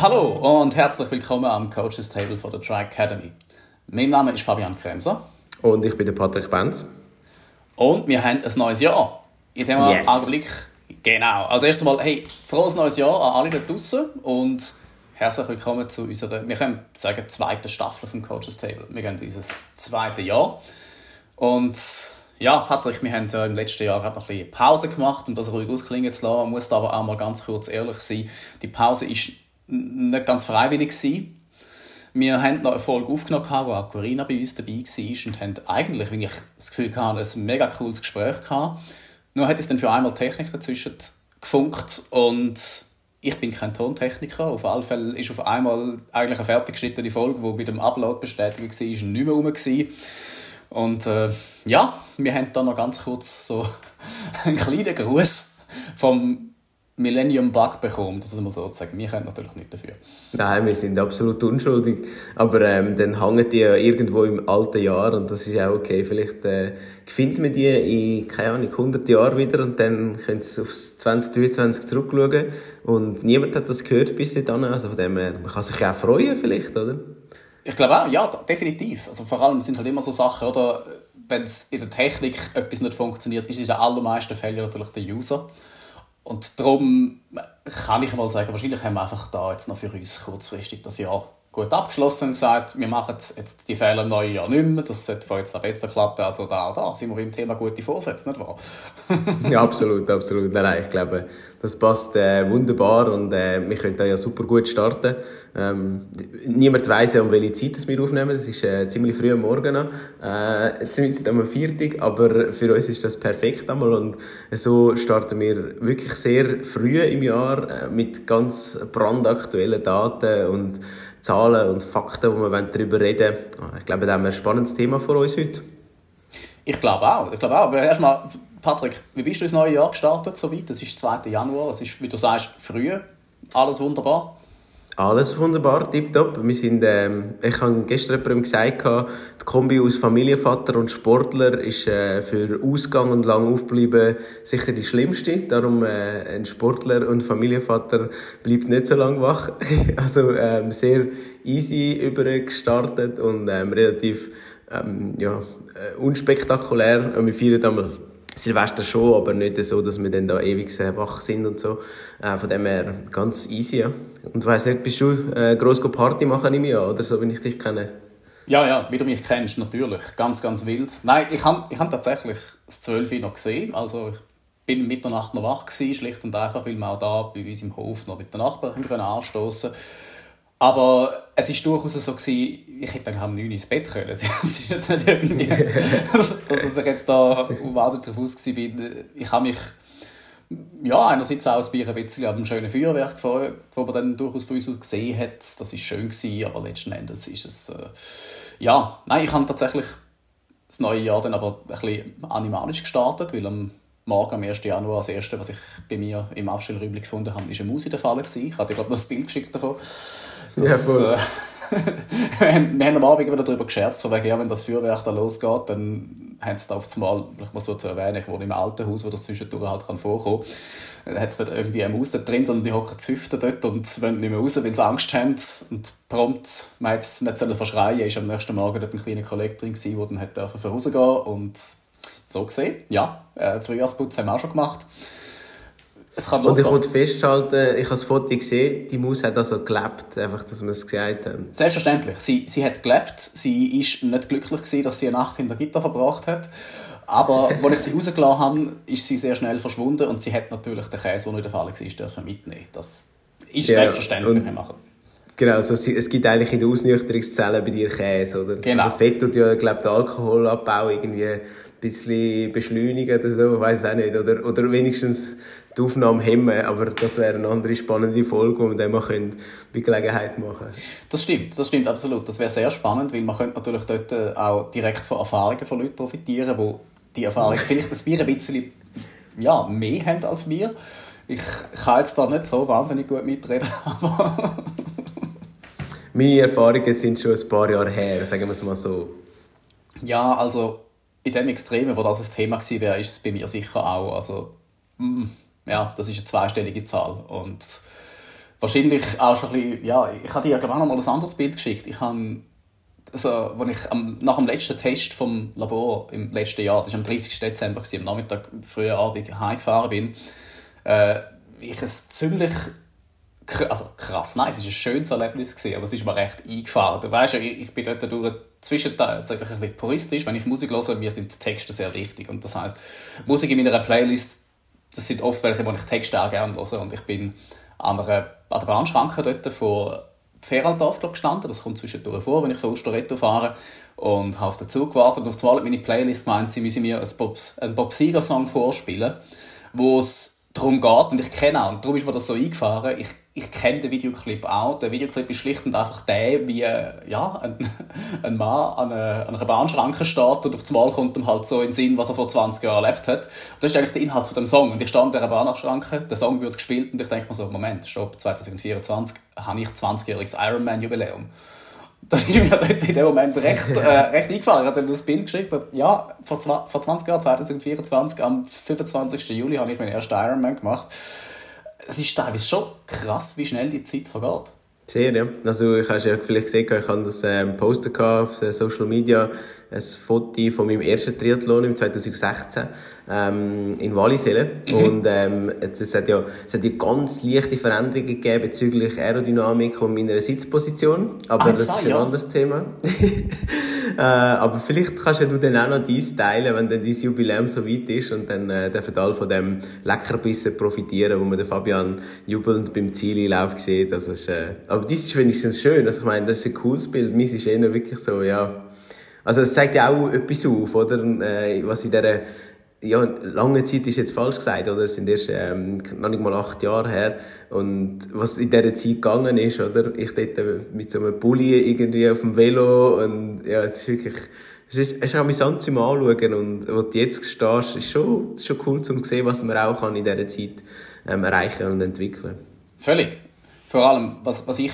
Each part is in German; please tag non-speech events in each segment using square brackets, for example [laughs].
Hallo und herzlich willkommen am Coaches Table von der Tri Academy. Mein Name ist Fabian Kremser. Und ich bin der Patrick Benz. Und wir haben ein neues Jahr. In dem yes. Augenblick, genau. Als erstes Mal, hey, frohes neues Jahr an alle da draußen und herzlich willkommen zu unserer, wir können sagen, zweiten Staffel vom Coaches Table. Wir gehen dieses zweite Jahr. Und ja, Patrick, wir haben ja im letzten Jahr ein bisschen Pause gemacht, um das ruhig ausklingen zu lassen. Man muss aber auch mal ganz kurz ehrlich sein. Die Pause ist nicht ganz freiwillig gewesen. Wir haben noch eine Folge aufgenommen, wo auch Corinna bei uns dabei war und haben eigentlich, wenn ich das Gefühl hatte, ein mega cooles Gespräch gehabt. Nur hat es dann für einmal Technik dazwischen gefunkt und ich bin kein Tontechniker. Auf alle Fälle ist auf einmal eigentlich eine fertiggeschnittene Folge, die bei dem Upload bestätigt war, nicht mehr rum. Gewesen. Und äh, ja, wir haben dann noch ganz kurz so [laughs] einen kleinen Gruß vom Millennium Bug bekommen, das mal so zu sagen. Wir können natürlich nicht dafür. Nein, wir sind absolut unschuldig. Aber ähm, dann hängen die ja irgendwo im alten Jahr und das ist auch okay. Vielleicht äh, findet man die in, keine Ahnung, 100 Jahren wieder und dann können sie aufs 2023 zurückschauen und niemand hat das gehört bis dahin. Also von dem her, man kann sich auch freuen vielleicht, oder? Ich glaube auch, ja, definitiv. Also vor allem sind halt immer so Sachen, oder? Wenn es in der Technik etwas nicht funktioniert, ist in den allermeisten Fällen natürlich der User. Und darum kann ich mal sagen, wahrscheinlich haben wir einfach da jetzt noch für uns kurzfristig das Jahr gut abgeschlossen und gesagt, wir machen jetzt die Fehler im neuen Jahr nicht mehr, das sollte von jetzt auch besser klappen. Also da, da sind wir beim Thema gute Vorsätze, nicht wahr? [laughs] ja, absolut, absolut. Nein, ich glaube, das passt äh, wunderbar und äh, wir können da ja super gut starten. Ähm, niemand weiß ja, um welche Zeit wir aufnehmen. Es ist äh, ziemlich früh am Morgen noch. Äh, wir am Viertag, aber für uns ist das perfekt einmal und so starten wir wirklich sehr früh im Jahr äh, mit ganz brandaktuellen Daten und Zahlen und Fakten, wo wir darüber reden wollen. Ich glaube, da haben wir ein spannendes Thema vor uns heute. Ich glaube auch. Ich glaube auch. Aber erstmal, Patrick, wie bist du ins neue Jahr gestartet? Soweit? Das ist 2. Januar. Es ist, wie du sagst, früh. Alles wunderbar. Alles wunderbar, tipptopp. Wir sind, ähm, ich habe gestern jemandem gesagt, die Kombi aus Familienvater und Sportler ist äh, für Ausgang und lang aufbleiben sicher die schlimmste. Darum äh, ein Sportler und Familienvater bleibt nicht so lange wach. [laughs] also ähm, sehr easy übergestartet und ähm, relativ ähm, ja, äh, unspektakulär. Wir feiern damals Silvester schon, aber nicht so, dass wir dann da ewig wach sind und so. Äh, von dem her ganz easy, ja. Und weiss nicht, bist du äh, gross Party machen im Jahr, oder so, wenn ich dich kenne? Ja, ja, wie du mich kennst, natürlich. Ganz, ganz wild. Nein, ich habe ich hab tatsächlich das 12 noch gesehen. Also ich bin Mitternacht noch wach gewesen, schlicht und einfach, weil wir auch da bei uns im Hof noch mit den Nachbarn anstoßen können aber es war durchaus so, gewesen, ich hätte dann um 9 ins Bett können. [laughs] Es ist jetzt nicht irgendwie, [laughs] dass, dass ich jetzt da wartet darauf aus war. Ich habe mich ja, einerseits auch ein bisschen an dem schönen Feuerwerk gefreut, das man dann durchaus von uns gesehen hat. Das war schön, gewesen, aber letzten Endes ist es... Äh, ja, nein, ich habe tatsächlich das neue Jahr dann aber ein bisschen animalisch gestartet, weil am morgen, am 1. Januar, das erste, was ich bei mir im Abstellräumchen gefunden habe, ist eine Maus in der Falle. Gewesen. Ich hatte, glaube ich, noch ein Bild geschickt davon. Das, ja, äh, [laughs] wir haben am Abend wieder darüber gescherzt, von wegen, ja, wenn das Feuerwerk da losgeht, dann haben sie da auf einmal, ich muss dazu erwähnen, ich wohne im alten Haus, wo das zwischendurch halt kann vorkommen kann, dann hat es nicht irgendwie eine Maus da drin, sondern die hocken zu dort und wollen nicht mehr raus, weil sie Angst haben und prompt, man hat es nicht verschreien ist am nächsten Morgen dort ein kleiner Kollege drin gewesen, der dann hat rausgehen und so gesehen, ja, äh, Frühjahrsputz haben wir auch schon gemacht. Es kann Und ich wollte festhalten, ich habe das Foto gesehen, die Maus hat also gelebt, einfach, dass wir es gesagt haben. Selbstverständlich. Sie, sie hat gelebt. Sie war nicht glücklich gewesen, dass sie eine Nacht hinter Gitter verbracht hat. Aber [laughs] als ich sie rausgelassen habe, ist sie sehr schnell verschwunden und sie hat natürlich den Käse, der nicht der Fall war, dürfen mitnehmen. Das ist ja, selbstverständlich. Und, machen. Genau, also es gibt eigentlich in der Ausnüchterungszelle bei dir Käse, oder? Genau. Also Fett tut ja, glaube den Alkoholabbau irgendwie bisschen beschleunigen oder so, ich weiß auch nicht. Oder, oder wenigstens die Aufnahme hemmen, aber das wäre eine andere spannende Folge, die wir dann mal bei Gelegenheit machen Das stimmt, das stimmt absolut. Das wäre sehr spannend, weil man könnte natürlich dort äh, auch direkt von Erfahrungen von Leuten profitieren, die die Erfahrung vielleicht das Bier ein bisschen ja, mehr haben als wir. Ich kann jetzt da nicht so wahnsinnig gut mitreden, [laughs] aber... Meine Erfahrungen sind schon ein paar Jahre her, sagen wir es mal so. Ja, also in dem Extremen, wo das ein Thema gewesen wäre, ist es bei mir sicher auch. Also, mm, ja, das ist eine zweistellige Zahl. Und wahrscheinlich auch schon ein bisschen, ja, ich habe dir noch mal ein anderes Bild geschickt. Ich habe, also, als ich am, nach dem letzten Test vom Labor im letzten Jahr, das war am 30. Dezember, am Nachmittag, frühen Abend heimgefahren bin, äh, ich ein ziemlich also krass, nein, es war ein schönes Erlebnis, gewesen, aber es ist mir recht eingefahren. Du weißt ja, ich, ich bin dort durch zwischenteils ein bisschen puristisch. Wenn ich Musik höre, mir sind die Texte sehr wichtig. Und das heisst, Musik in meiner Playlist, das sind oft welche, wo ich Texte auch gerne höre. Und ich bin an, einer, an der Bahnschranke dort vor Feraldorf gestanden. Das kommt zwischendurch vor, wenn ich von Osteretto fahre. Und habe auf den Zug gewartet. Und auf einmal meine Playlist gemeint, sie müssen mir einen Bob, einen Bob Seger-Song vorspielen, wo es darum geht, und ich kenne auch, und darum ist mir das so eingefahren, ich, ich kenne den Videoclip auch. Der Videoclip ist schlicht und einfach der, wie ja, ein, [laughs] ein Mann an einer, an einer Bahnschranke steht und auf das Mal kommt ihm halt so in den Sinn, was er vor 20 Jahren erlebt hat. Und das ist eigentlich der Inhalt von dem Song. Und ich stand an dieser Bahnschranke, der Song wird gespielt und ich denke mir so, Moment, stopp, 2024 habe ich 20-jähriges Ironman-Jubiläum. [laughs] Das ist mir dort in dem Moment recht, äh, [laughs] recht eingefallen. Ich habe das Bild geschickt. Ja, vor, vor 20 Jahren, 2024, am 25. Juli, habe ich meinen ersten Ironman gemacht. Es ist teilweise schon krass, wie schnell die Zeit vergeht. Sehr, ja. Also, ich habe ja vielleicht gesehen, ich habe das ähm, Poster auf Social Media ein Foto von meinem ersten Triathlon im 2016 ähm, in Wallisellen. Mhm. Und ähm, es, hat ja, es hat ja ganz leichte Veränderungen gegeben bezüglich Aerodynamik und meiner Sitzposition. Aber ah, das ist ein ja. anderes Thema. [laughs] äh, aber vielleicht kannst du dann auch noch dies teilen, wenn dann dein Jubiläum so weit ist und dann äh, dürfen alle von dem Leckerbissen profitieren, wo man den Fabian jubelnd beim Zieleinlauf sieht. Also ist, äh, aber das ist wenigstens schön. Also ich meine, das ist ein cooles Bild. Meins ist eher wirklich so, ja, also es zeigt ja auch etwas auf, oder? Äh, was in dieser ja, lange Zeit ist jetzt falsch gesagt, oder? Es sind erst ähm, noch nicht mal acht Jahre her. Und was in dieser Zeit gegangen ist, oder? Ich dort mit so einem Pulli irgendwie auf dem Velo und ja, es ist wirklich, es ist, es ist amüsant zum Anschauen und wo du jetzt stehst, ist schon, ist schon cool zu sehen, was man auch kann in dieser Zeit ähm, erreichen und entwickeln. Völlig. Vor allem, was, was ich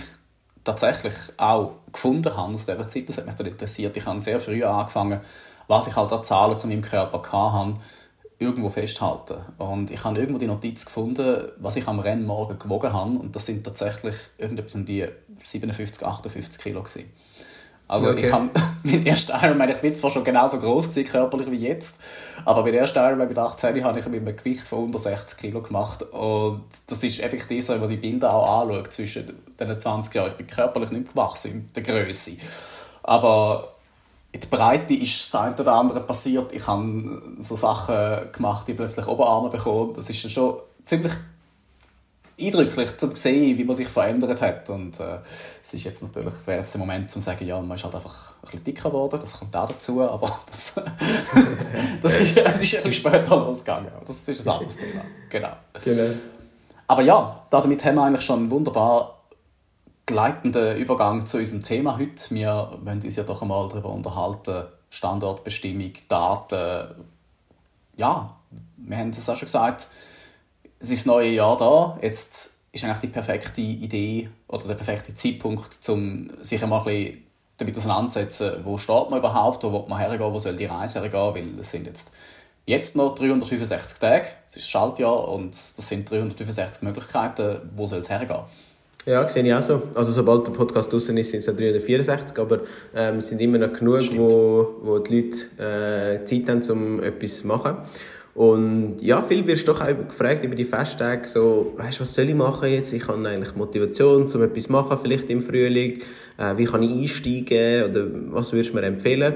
tatsächlich auch gefunden habe aus dieser Zeit, das hat mich dann interessiert. Ich habe sehr früh angefangen, was ich halt an Zahlen zu meinem Körper hatte, irgendwo festhalten. Und ich habe irgendwo die Notiz gefunden, was ich am Rennmorgen gewogen habe. Und das sind tatsächlich irgendetwas um die 57, 58 Kilo gewesen. Also okay. ich habe [laughs] mein erster Ironman, ich bin zwar schon genauso groß gewesen, körperlich wie jetzt, aber mein erster Ironman mit 18 habe ich mit einem Gewicht von unter 60 Kilo gemacht und das ist effektiv so, wenn man die Bilder auch anschaut zwischen den 20 Jahren. Ich bin körperlich nicht gewachsen in der Größe, aber in der Breite ist das eine oder andere passiert. Ich habe so Sachen gemacht, die plötzlich Oberarme bekommen. Das ist schon ziemlich eindrücklich zu sehen, wie man sich verändert hat. Und äh, es ist jetzt natürlich, es wäre jetzt der Moment, um zu sagen, ja, man ist halt einfach ein bisschen dicker geworden, das kommt auch dazu, aber [laughs] das, [laughs] das, ist, das ist ein bisschen später losgegangen. Das ist ein anderes Thema. Genau. genau. Aber ja, damit haben wir eigentlich schon einen wunderbar gleitenden Übergang zu unserem Thema heute. Wir wollen uns ja doch einmal darüber unterhalten, Standortbestimmung, Daten. Ja, wir haben es auch schon gesagt, es ist das neue Jahr da. Jetzt ist eigentlich die perfekte Idee oder der perfekte Zeitpunkt, um sich einmal ein bisschen damit auseinanderzusetzen, wo steht man überhaupt, wo will man hergehen, wo soll die Reise hergehen, weil es sind jetzt, jetzt noch 365 Tage, es ist Schaltjahr und das sind 365 Möglichkeiten, wo soll es hergehen. Ja, sehe ich auch so. Also sobald der Podcast draußen ist, sind es 364, aber ähm, es sind immer noch genug, wo, wo die Leute äh, Zeit haben, um etwas zu machen. Und ja, viel wirst doch auch gefragt über die Festtage, so, weißt du, was soll ich machen jetzt? Ich habe eigentlich Motivation, um etwas zu machen, vielleicht im Frühling. Äh, wie kann ich einsteigen oder was würdest du mir empfehlen?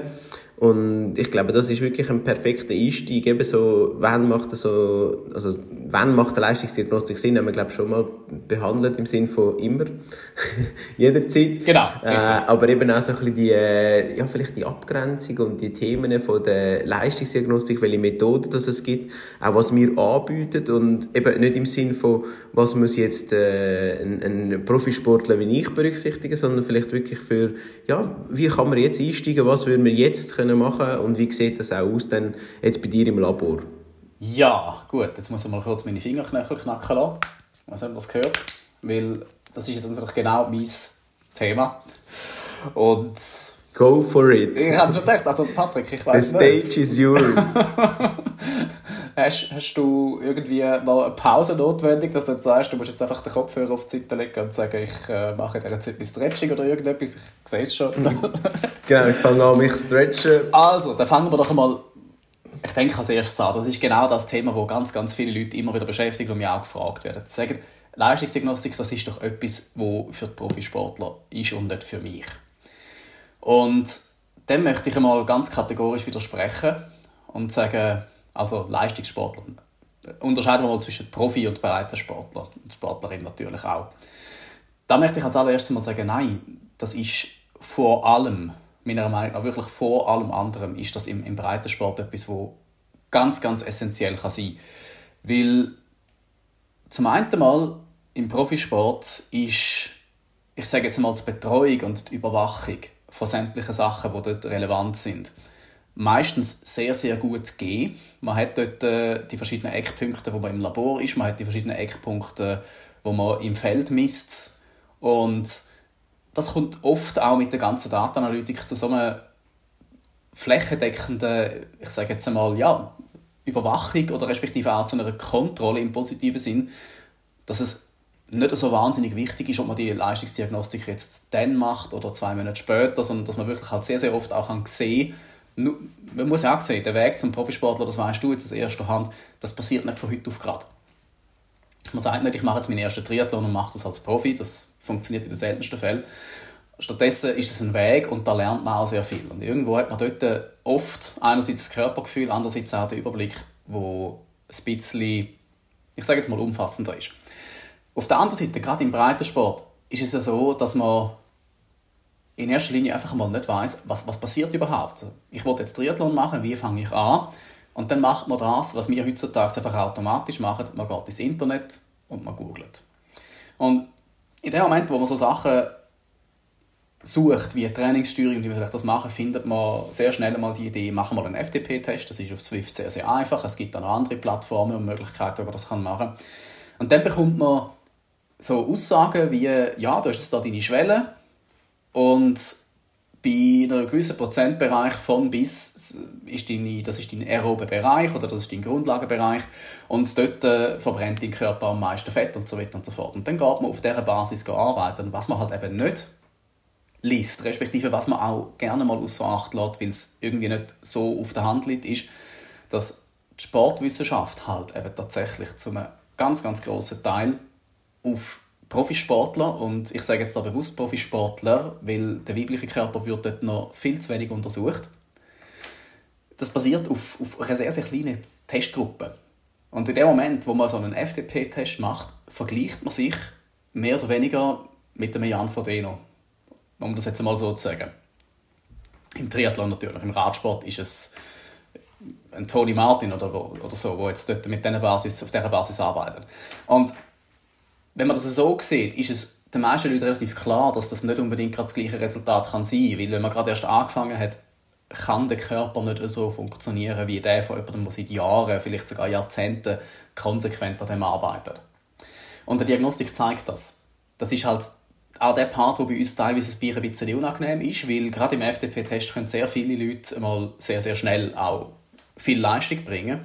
Und ich glaube, das ist wirklich ein perfekter Einstieg. Eben so, wann macht so, also, wann macht eine Leistungsdiagnostik Sinn, haben wir, glaube ich, schon mal behandelt im Sinne von immer. [laughs] Jederzeit. Genau. Äh, aber eben auch so ein bisschen die, äh, ja, vielleicht die Abgrenzung und die Themen von der Leistungsdiagnostik, welche Methoden das es gibt, auch was wir anbieten und eben nicht im Sinne von, was muss jetzt äh, ein, ein Profisportler wie ich berücksichtigen, sondern vielleicht wirklich für, ja, wie kann man jetzt einsteigen, was würden wir jetzt können machen und wie sieht das auch aus denn jetzt bei dir im Labor? Ja, gut, jetzt muss ich mal kurz meine Fingerknöchel knacken lassen. Ich weiß nicht, was gehört, weil das ist jetzt natürlich genau mein Thema. Und Go for it. Ich habe schon gedacht, also Patrick, ich weiß nicht. The stage is yours. [laughs] hast, hast du irgendwie noch eine Pause notwendig, dass du jetzt sagst, du musst jetzt einfach den Kopfhörer auf die Seite legen und sagen, ich äh, mache in dieser Zeit ein Stretching oder irgendetwas? Ich sehe es schon. [laughs] genau, ich fange an, mich zu stretchen. Also, dann fangen wir doch einmal ich denke als erstes an, das ist genau das Thema, wo ganz, ganz viele Leute immer wieder beschäftigt und mich auch gefragt werden. Sie sagen, Leistungsdiagnostik, das ist doch etwas, wo für die Profisportler ist und nicht für mich. Und dem möchte ich einmal ganz kategorisch widersprechen und sagen, also Leistungssportler, unterscheiden wir mal zwischen Profi- und Breitensportler und Sportlerin natürlich auch. Da möchte ich als allererstes mal sagen, nein, das ist vor allem meiner Meinung nach wirklich vor allem anderen ist das im, im Breitensport etwas, wo ganz, ganz essentiell kann sein Weil zum einen mal im Profisport ist, ich sage jetzt mal, die Betreuung und die Überwachung von sämtlichen Sachen, die dort relevant sind, meistens sehr, sehr gut gegeben. Man hat dort äh, die verschiedenen Eckpunkte, wo man im Labor ist, man hat die verschiedenen Eckpunkte, wo man im Feld misst und das kommt oft auch mit der ganzen Datenanalytik zu so einer flächendeckenden, ich sage jetzt einmal, ja, Überwachung oder respektive auch zu einer Kontrolle im positiven Sinn, dass es nicht so wahnsinnig wichtig ist, ob man die Leistungsdiagnostik jetzt dann macht oder zwei Monate später, sondern dass man wirklich halt sehr, sehr oft auch kann sehen man muss ja auch sehen, der Weg zum Profisportler, das weißt du jetzt aus erster Hand, das passiert nicht von heute auf gerade. Man sagt nicht, ich mache jetzt meinen ersten Triathlon und mache das als Profi, das funktioniert in den seltensten Fällen. Stattdessen ist es ein Weg und da lernt man auch sehr viel. Und irgendwo hat man dort oft einerseits das Körpergefühl, andererseits auch den Überblick, wo ein bisschen, ich sage jetzt mal, umfassender ist. Auf der anderen Seite, gerade im Breitensport, ist es ja so, dass man in erster Linie einfach mal nicht weiß, was, was passiert überhaupt. Ich wollte jetzt Triathlon machen, wie fange ich an? Und dann macht man das, was wir heutzutage einfach automatisch machen. Man geht ins Internet und man googelt. Und in dem Moment, wo man so Sachen sucht, wie Trainingssteuerung wie wir das machen, findet man sehr schnell mal die Idee, machen wir einen FTP-Test. Das ist auf Swift sehr, sehr einfach. Es gibt dann andere Plattformen und Möglichkeiten, wie man das machen kann. Und dann bekommt man so Aussagen wie, ja, du hast jetzt da deine Schwelle und bei einem gewissen Prozentbereich von bis ist deine, das ist dein aerobe Bereich oder das ist dein Grundlagenbereich und dort äh, verbrennt dein Körper am meisten Fett und so weiter und so fort. Und dann geht man auf dieser Basis arbeiten, was man halt eben nicht liest, respektive was man auch gerne mal außer Acht lässt, weil es irgendwie nicht so auf der Hand liegt, ist, dass die Sportwissenschaft halt eben tatsächlich zu einem ganz, ganz grossen Teil auf Profisportler und ich sage jetzt da bewusst Profisportler, weil der weibliche Körper wird dort noch viel zu wenig untersucht. Das basiert auf, auf einer sehr, sehr kleinen Testgruppe. Und in dem Moment, wo man so einen FDP-Test macht, vergleicht man sich mehr oder weniger mit dem Jan Frodeno. Um das jetzt mal so zu sagen. Im Triathlon natürlich, im Radsport ist es ein Tony Martin oder, oder so, wo jetzt dort mit Basis, auf dieser Basis arbeitet. Und wenn man das so sieht, ist es den meisten Leuten relativ klar, dass das nicht unbedingt das gleiche Resultat kann sein kann. Weil wenn man gerade erst angefangen hat, kann der Körper nicht so funktionieren wie der von jemandem, der seit Jahren, vielleicht sogar Jahrzehnten konsequent an dem arbeitet. Und die Diagnostik zeigt das. Das ist halt auch der Part, der bei uns teilweise ein bisschen unangenehm ist, weil gerade im FDP-Test können sehr viele Leute mal sehr, sehr schnell auch viel Leistung bringen.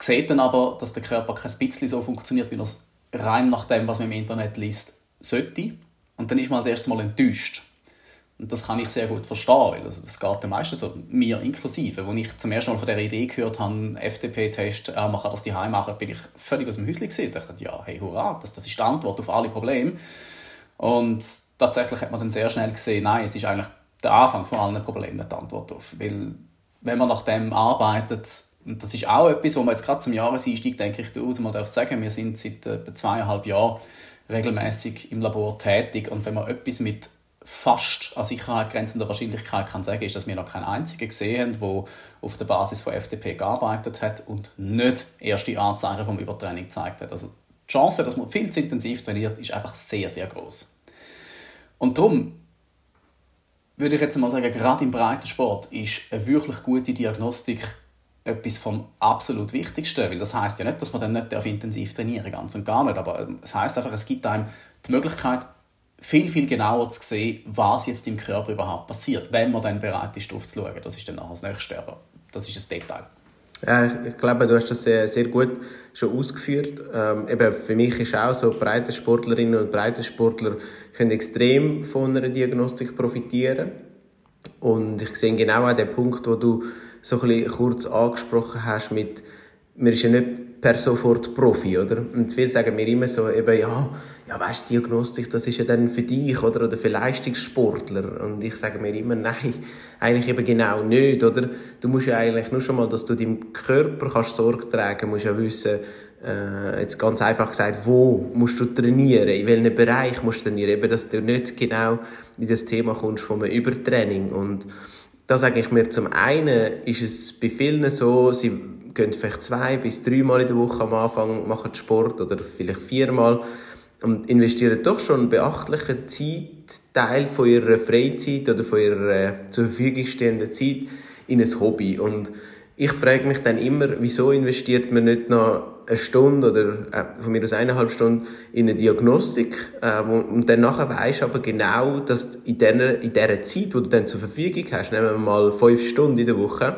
Sieht dann aber, dass der Körper kein bisschen so funktioniert, wie er es rein nach dem, was man im Internet liest, sollte. Und dann ist man als erstes mal enttäuscht. Und das kann ich sehr gut verstehen, weil also das geht den meisten so, mir inklusive. Als ich zum ersten Mal von dieser Idee gehört habe, FDP-Test, äh, man kann das die machen, bin ich völlig aus dem Häuschen gesehen. Ich dachte, ja, hey, hurra, das, das ist die Antwort auf alle Probleme. Und tatsächlich hat man dann sehr schnell gesehen, nein, es ist eigentlich der Anfang von allen Problemen die Antwort auf. Weil, wenn man nach dem arbeitet, das ist auch etwas, wo man jetzt gerade zum Jahreseinstieg, denke ich, durchaus mal darf sagen, wir sind seit etwa zweieinhalb Jahren regelmäßig im Labor tätig und wenn man etwas mit fast an Sicherheit grenzender Wahrscheinlichkeit kann sagen, ist, dass wir noch keinen einzigen gesehen haben, der auf der Basis von FDP gearbeitet hat und nicht erste Anzeichen vom Übertraining gezeigt hat. Also die Chance, dass man viel zu intensiv trainiert, ist einfach sehr, sehr groß. Und darum würde ich jetzt mal sagen, gerade im Breitensport ist eine wirklich gute Diagnostik etwas vom absolut Wichtigsten, weil das heißt ja nicht, dass man dann nicht intensiv trainieren ganz und gar nicht, aber ähm, es heißt einfach, es gibt einem die Möglichkeit, viel, viel genauer zu sehen, was jetzt im Körper überhaupt passiert, wenn man dann bereit ist, darauf zu schauen. Das ist dann nachher das Nächste, aber das ist ein Detail. Ja, ich glaube, du hast das sehr, sehr gut schon ausgeführt. Ähm, eben für mich ist auch so, Breitensportlerinnen und Breitensportler können extrem von einer Diagnostik profitieren. Und ich sehe genau auch den Punkt, wo du so ein bisschen kurz angesprochen hast mit, man ist ja nicht per sofort Profi, oder? Und viele sagen mir immer so, eben, ja, ja, weißt Diagnostik, das ist ja dann für dich, oder? Oder für Leistungssportler. Und ich sage mir immer, nein, eigentlich eben genau nicht, oder? Du musst ja eigentlich nur schon mal, dass du deinem Körper kannst Sorge tragen, musst ja wissen, äh, jetzt ganz einfach gesagt, wo musst du trainieren, in welchem Bereich musst du trainieren, eben, dass du nicht genau in das Thema kommst von einem Übertraining. Und da sage ich mir, zum einen ist es bei vielen so, sie gehen vielleicht zwei bis dreimal in der Woche am Anfang, machen Sport oder vielleicht viermal und investieren doch schon einen beachtlichen Zeitteil von ihrer Freizeit oder von ihrer äh, zur Verfügung stehenden Zeit in ein Hobby. Und ich frage mich dann immer, wieso investiert man nicht noch eine Stunde oder äh, von mir aus eineinhalb Stunden in eine Diagnostik äh, und dann nachher weisst aber genau, dass in dieser, in dieser Zeit, die du dann zur Verfügung hast, nehmen wir mal fünf Stunden in der Woche,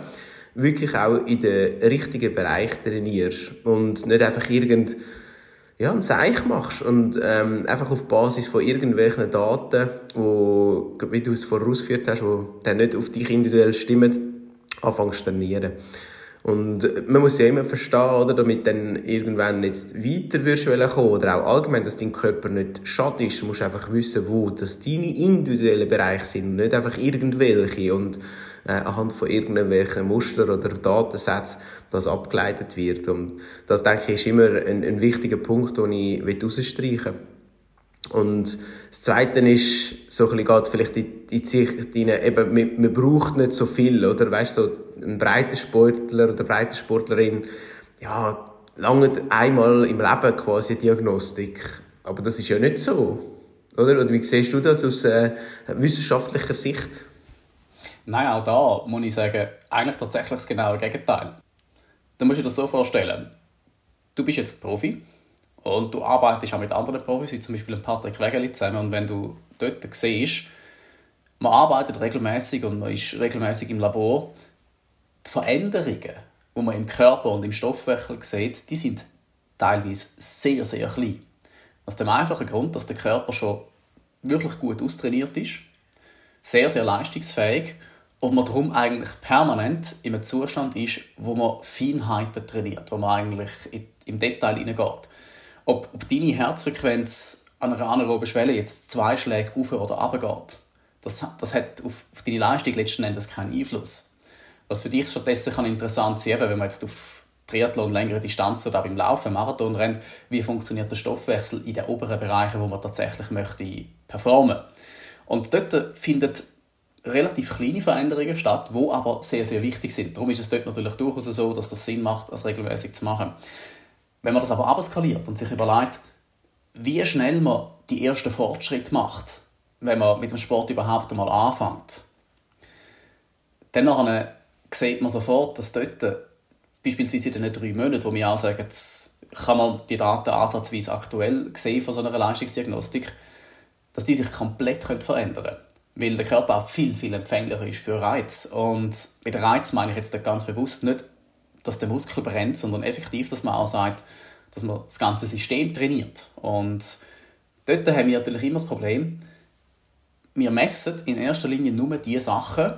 wirklich auch in den richtigen Bereich trainierst und nicht einfach irgend ja, ein Seich machst und ähm, einfach auf Basis von irgendwelchen Daten, wo, wie du es vorausgeführt hast, die dann nicht auf dich individuell stimmen, anfängst zu trainieren. Und man muss ja immer verstehen, oder, damit dann irgendwann jetzt weiter wirst kommen oder auch allgemein, dass dein Körper nicht schade ist, musst du einfach wissen, wo das deine individuellen Bereiche sind, nicht einfach irgendwelche und äh, anhand von irgendwelchen Muster oder Datensätzen das abgeleitet wird. Und das, denke ich, ist immer ein, ein wichtiger Punkt, den ich herausstreichen will. Und das Zweite ist, so ein geht vielleicht in die Sicht rein, eben, man, man braucht nicht so viel, oder? Weißt so ein breiter Sportler oder breite Sportlerin, ja, lange einmal im Leben quasi Diagnostik. Aber das ist ja nicht so. Oder? Oder wie siehst du das aus äh, wissenschaftlicher Sicht? Nein, auch da muss ich sagen, eigentlich tatsächlich das genaue Gegenteil. Du musst dir das so vorstellen. Du bist jetzt Profi und du arbeitest auch mit anderen Profis, wie zum Beispiel Patrick Wegeli zusammen. Und wenn du dort siehst, man arbeitet regelmäßig und man ist regelmäßig im Labor, die Veränderungen, die man im Körper und im Stoffwechsel sieht, die sind teilweise sehr, sehr klein. Aus dem einfachen Grund, dass der Körper schon wirklich gut austrainiert ist, sehr, sehr leistungsfähig und man darum eigentlich permanent in einem Zustand ist, wo man Feinheiten trainiert, wo man eigentlich im Detail hineingeht. Ob, ob deine Herzfrequenz an einer anaeroben Schwelle jetzt zwei Schläge auf oder runter geht, das, das hat auf, auf deine Leistung letzten Endes keinen Einfluss. Was für dich stattdessen kann interessant sein, wenn man jetzt auf Triathlon längere Distanz oder auch beim Laufen, Marathon rennt, wie funktioniert der Stoffwechsel in den oberen Bereichen, wo man tatsächlich möchte performen. Und dort findet relativ kleine Veränderungen statt, die aber sehr, sehr wichtig sind. Darum ist es dort natürlich durchaus so, dass das Sinn macht, das regelmäßig zu machen. Wenn man das aber abskaliert und sich überlegt, wie schnell man die ersten Fortschritte macht, wenn man mit dem Sport überhaupt einmal anfängt, dann sieht man sofort, dass dort beispielsweise in den drei Monaten, wo wir auch sagen, kann man die Daten ansatzweise aktuell sehen von so einer Leistungsdiagnostik, dass die sich komplett verändern können weil der Körper auch viel, viel empfänglicher ist für Reiz. Und mit Reiz meine ich jetzt ganz bewusst nicht, dass der Muskel brennt, sondern effektiv, dass man auch sagt, dass man das ganze System trainiert. Und dort haben wir natürlich immer das Problem, wir messen in erster Linie nur die Sachen,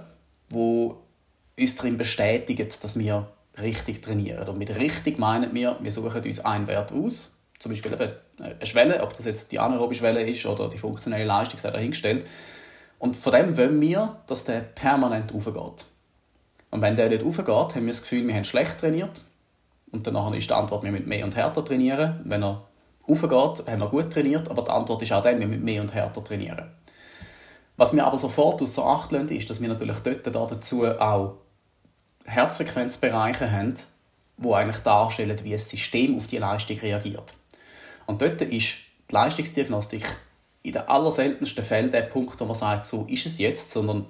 die uns darin bestätigen, dass wir richtig trainieren. Und mit richtig meinen wir, wir suchen uns einen Wert aus, zum Beispiel eine Schwelle, ob das jetzt die anaerobe Schwelle ist oder die funktionelle Leistung, sei dahingestellt. Und von dem wollen wir, dass der permanent aufgeht. Und wenn der nicht aufgeht, haben wir das Gefühl, wir haben schlecht trainiert. Und danach ist die Antwort, wir müssen mehr und härter trainieren. Wenn er aufgeht, haben wir gut trainiert, aber die Antwort ist auch dann, wir müssen mehr und härter trainieren. Was wir aber sofort außer Acht lassen, ist, dass wir natürlich dort dazu auch Herzfrequenzbereiche haben, die eigentlich darstellen, wie ein System auf die Leistung reagiert. Und dort ist die Leistungsdiagnostik in den allerseltensten Fällen der Punkt, wo man sagt, so ist es jetzt, sondern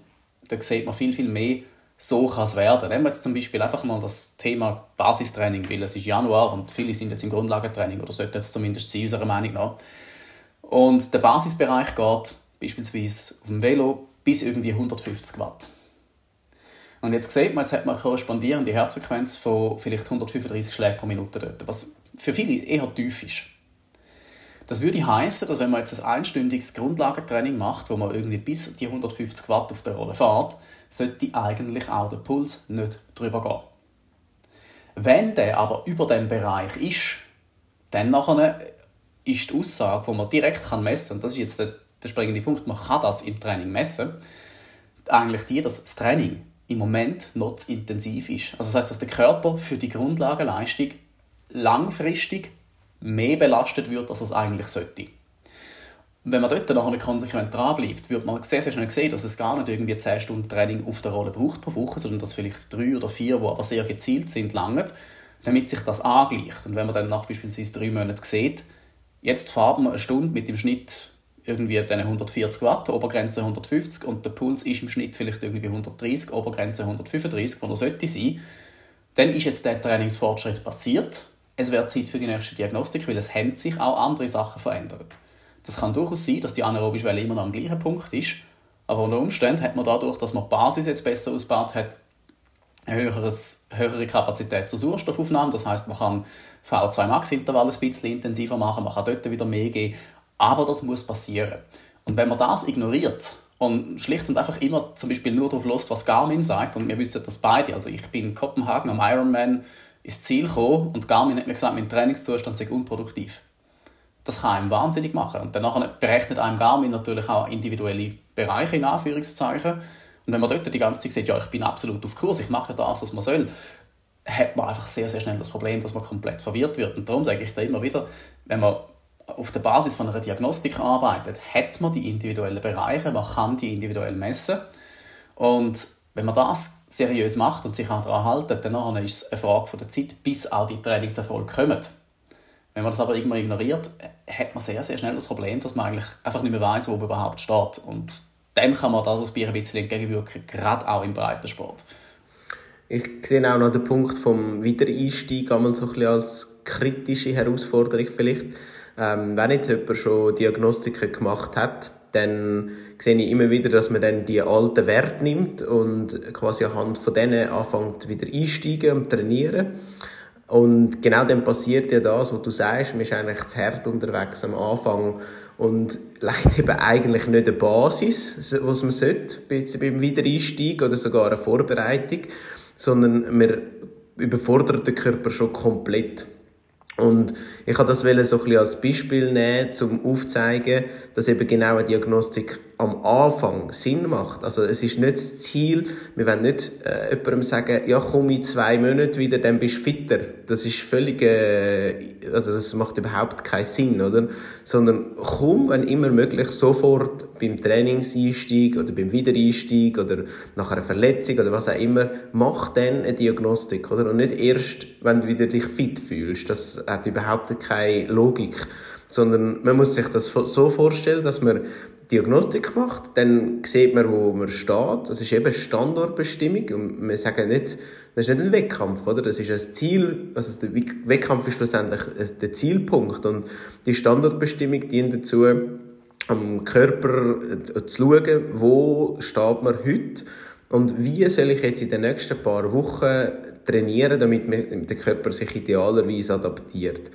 da sieht man viel, viel mehr, so kann es werden. Nehmen wir jetzt zum Beispiel einfach mal das Thema Basistraining, weil es ist Januar und viele sind jetzt im Grundlagentraining oder sollten jetzt zumindest sein, unserer Meinung nach. Und der Basisbereich geht beispielsweise auf dem Velo bis irgendwie 150 Watt. Und jetzt sieht man, jetzt hat man eine korrespondierende Herzfrequenz von vielleicht 135 Schlägen pro Minute dort, was für viele eher tief ist. Das würde heißen, dass wenn man jetzt ein einstündiges Grundlagentraining macht, wo man irgendwie bis die 150 Watt auf der Rolle fährt, sollte eigentlich auch der Puls nicht drüber gehen. Wenn der aber über dem Bereich ist, dann nachher ist die Aussage, die man direkt messen kann, und das ist jetzt der, der springende Punkt, man kann das im Training messen, eigentlich die, dass das Training im Moment noch zu intensiv ist. Also das heißt, dass der Körper für die Grundlagenleistung langfristig mehr belastet wird, als es eigentlich sollte. Wenn man dort nicht konsequent dranbleibt, wird man sehr, sehr schnell sehen, dass es gar nicht irgendwie 10 Stunden Training auf der Rolle braucht pro Woche, sondern dass vielleicht drei oder vier, die aber sehr gezielt sind, langen, damit sich das angleicht. Und wenn man dann nach beispielsweise drei Monaten sieht, jetzt fahren wir eine Stunde mit dem Schnitt irgendwie 140 Watt, Obergrenze 150 und der Puls ist im Schnitt vielleicht irgendwie 130, Obergrenze 135, wo er sollte sein, dann ist jetzt der Trainingsfortschritt passiert. Es wird Zeit für die nächste Diagnostik, weil es haben sich auch andere Sachen verändert. Das kann durchaus sein, dass die anaerobische Welle immer noch am gleichen Punkt ist, aber unter Umständen hat man dadurch, dass man die Basis jetzt besser ausgebaut hat, eine höheres, höhere Kapazität zur Sauerstoffaufnahme. Das heißt, man kann VO2 Max Intervall ein bisschen intensiver machen, man kann dort wieder mehr geben, aber das muss passieren. Und wenn man das ignoriert und schlicht und einfach immer zum Beispiel nur darauf lässt, was Garmin sagt, und wir wissen das beide, also ich bin in Kopenhagen am Ironman ins Ziel gekommen und Garmin hat mir gesagt, mein Trainingszustand sei unproduktiv. Das kann einem wahnsinnig machen. Und dann berechnet einem Garmin natürlich auch individuelle Bereiche in Anführungszeichen. Und wenn man dort die ganze Zeit sagt, ja, ich bin absolut auf Kurs, ich mache das, was man soll, hat man einfach sehr, sehr schnell das Problem, dass man komplett verwirrt wird. Und darum sage ich da immer wieder, wenn man auf der Basis von einer Diagnostik arbeitet, hat man die individuellen Bereiche, man kann die individuell messen. Und wenn man das seriös macht und sich daran hält, dann ist es eine Frage von der Zeit, bis auch die Trainingserfolge kommen. Wenn man das aber irgendwann ignoriert, hat man sehr, sehr schnell das Problem, dass man eigentlich einfach nicht mehr weiß, wo man überhaupt steht. Und dem kann man das aus Bier ein bisschen entgegenwirken, gerade auch im Breitensport. Ich sehe auch noch den Punkt vom Wiedereinstieg einmal so ein bisschen als kritische Herausforderung vielleicht. Ähm, wenn jetzt jemand schon Diagnostiken gemacht hat, dann sehe ich immer wieder, dass man dann die alten Werte nimmt und quasi anhand von denen anfängt wieder einsteigen und trainieren. Und genau dann passiert ja das, was du sagst, man ist eigentlich zu hart unterwegs am Anfang und legt eben eigentlich nicht eine Basis, was man sollte, beim Wiedereinstieg oder sogar eine Vorbereitung, sondern man überfordert den Körper schon komplett. Und ich habe das so ein bisschen als Beispiel nehmen, um aufzuzeigen, dass eben genau eine Diagnostik am Anfang Sinn macht. Also es ist nicht das Ziel, wir wollen nicht äh, jemandem sagen, ja komm in zwei Monaten wieder, dann bist du fitter. Das ist völlig, äh, also das macht überhaupt keinen Sinn, oder? Sondern komm, wenn immer möglich, sofort beim Trainingseinstieg oder beim Wiedereinstieg oder nach einer Verletzung oder was auch immer, mach dann eine Diagnostik, oder? Und nicht erst, wenn du wieder dich fit fühlst. Das hat überhaupt keine Logik sondern man muss sich das so vorstellen, dass man Diagnostik macht, dann sieht man, wo man steht. Das ist eben Standortbestimmung und wir sagen nicht, das ist nicht ein Wettkampf, oder? Das ist ein Ziel, also der Wettkampf ist schlussendlich der Zielpunkt und die Standortbestimmung dient dazu, am Körper äh, zu schauen, wo steht man heute und wie soll ich jetzt in den nächsten paar Wochen trainieren, damit der Körper sich idealerweise adaptiert.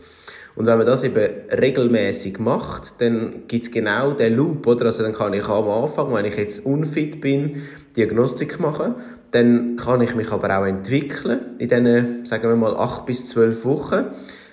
Und wenn man das eben regelmäßig macht, dann gibt es genau den Loop, oder? Also dann kann ich am Anfang, wenn ich jetzt unfit bin, Diagnostik machen. Dann kann ich mich aber auch entwickeln. In diesen, sagen wir mal, acht bis zwölf Wochen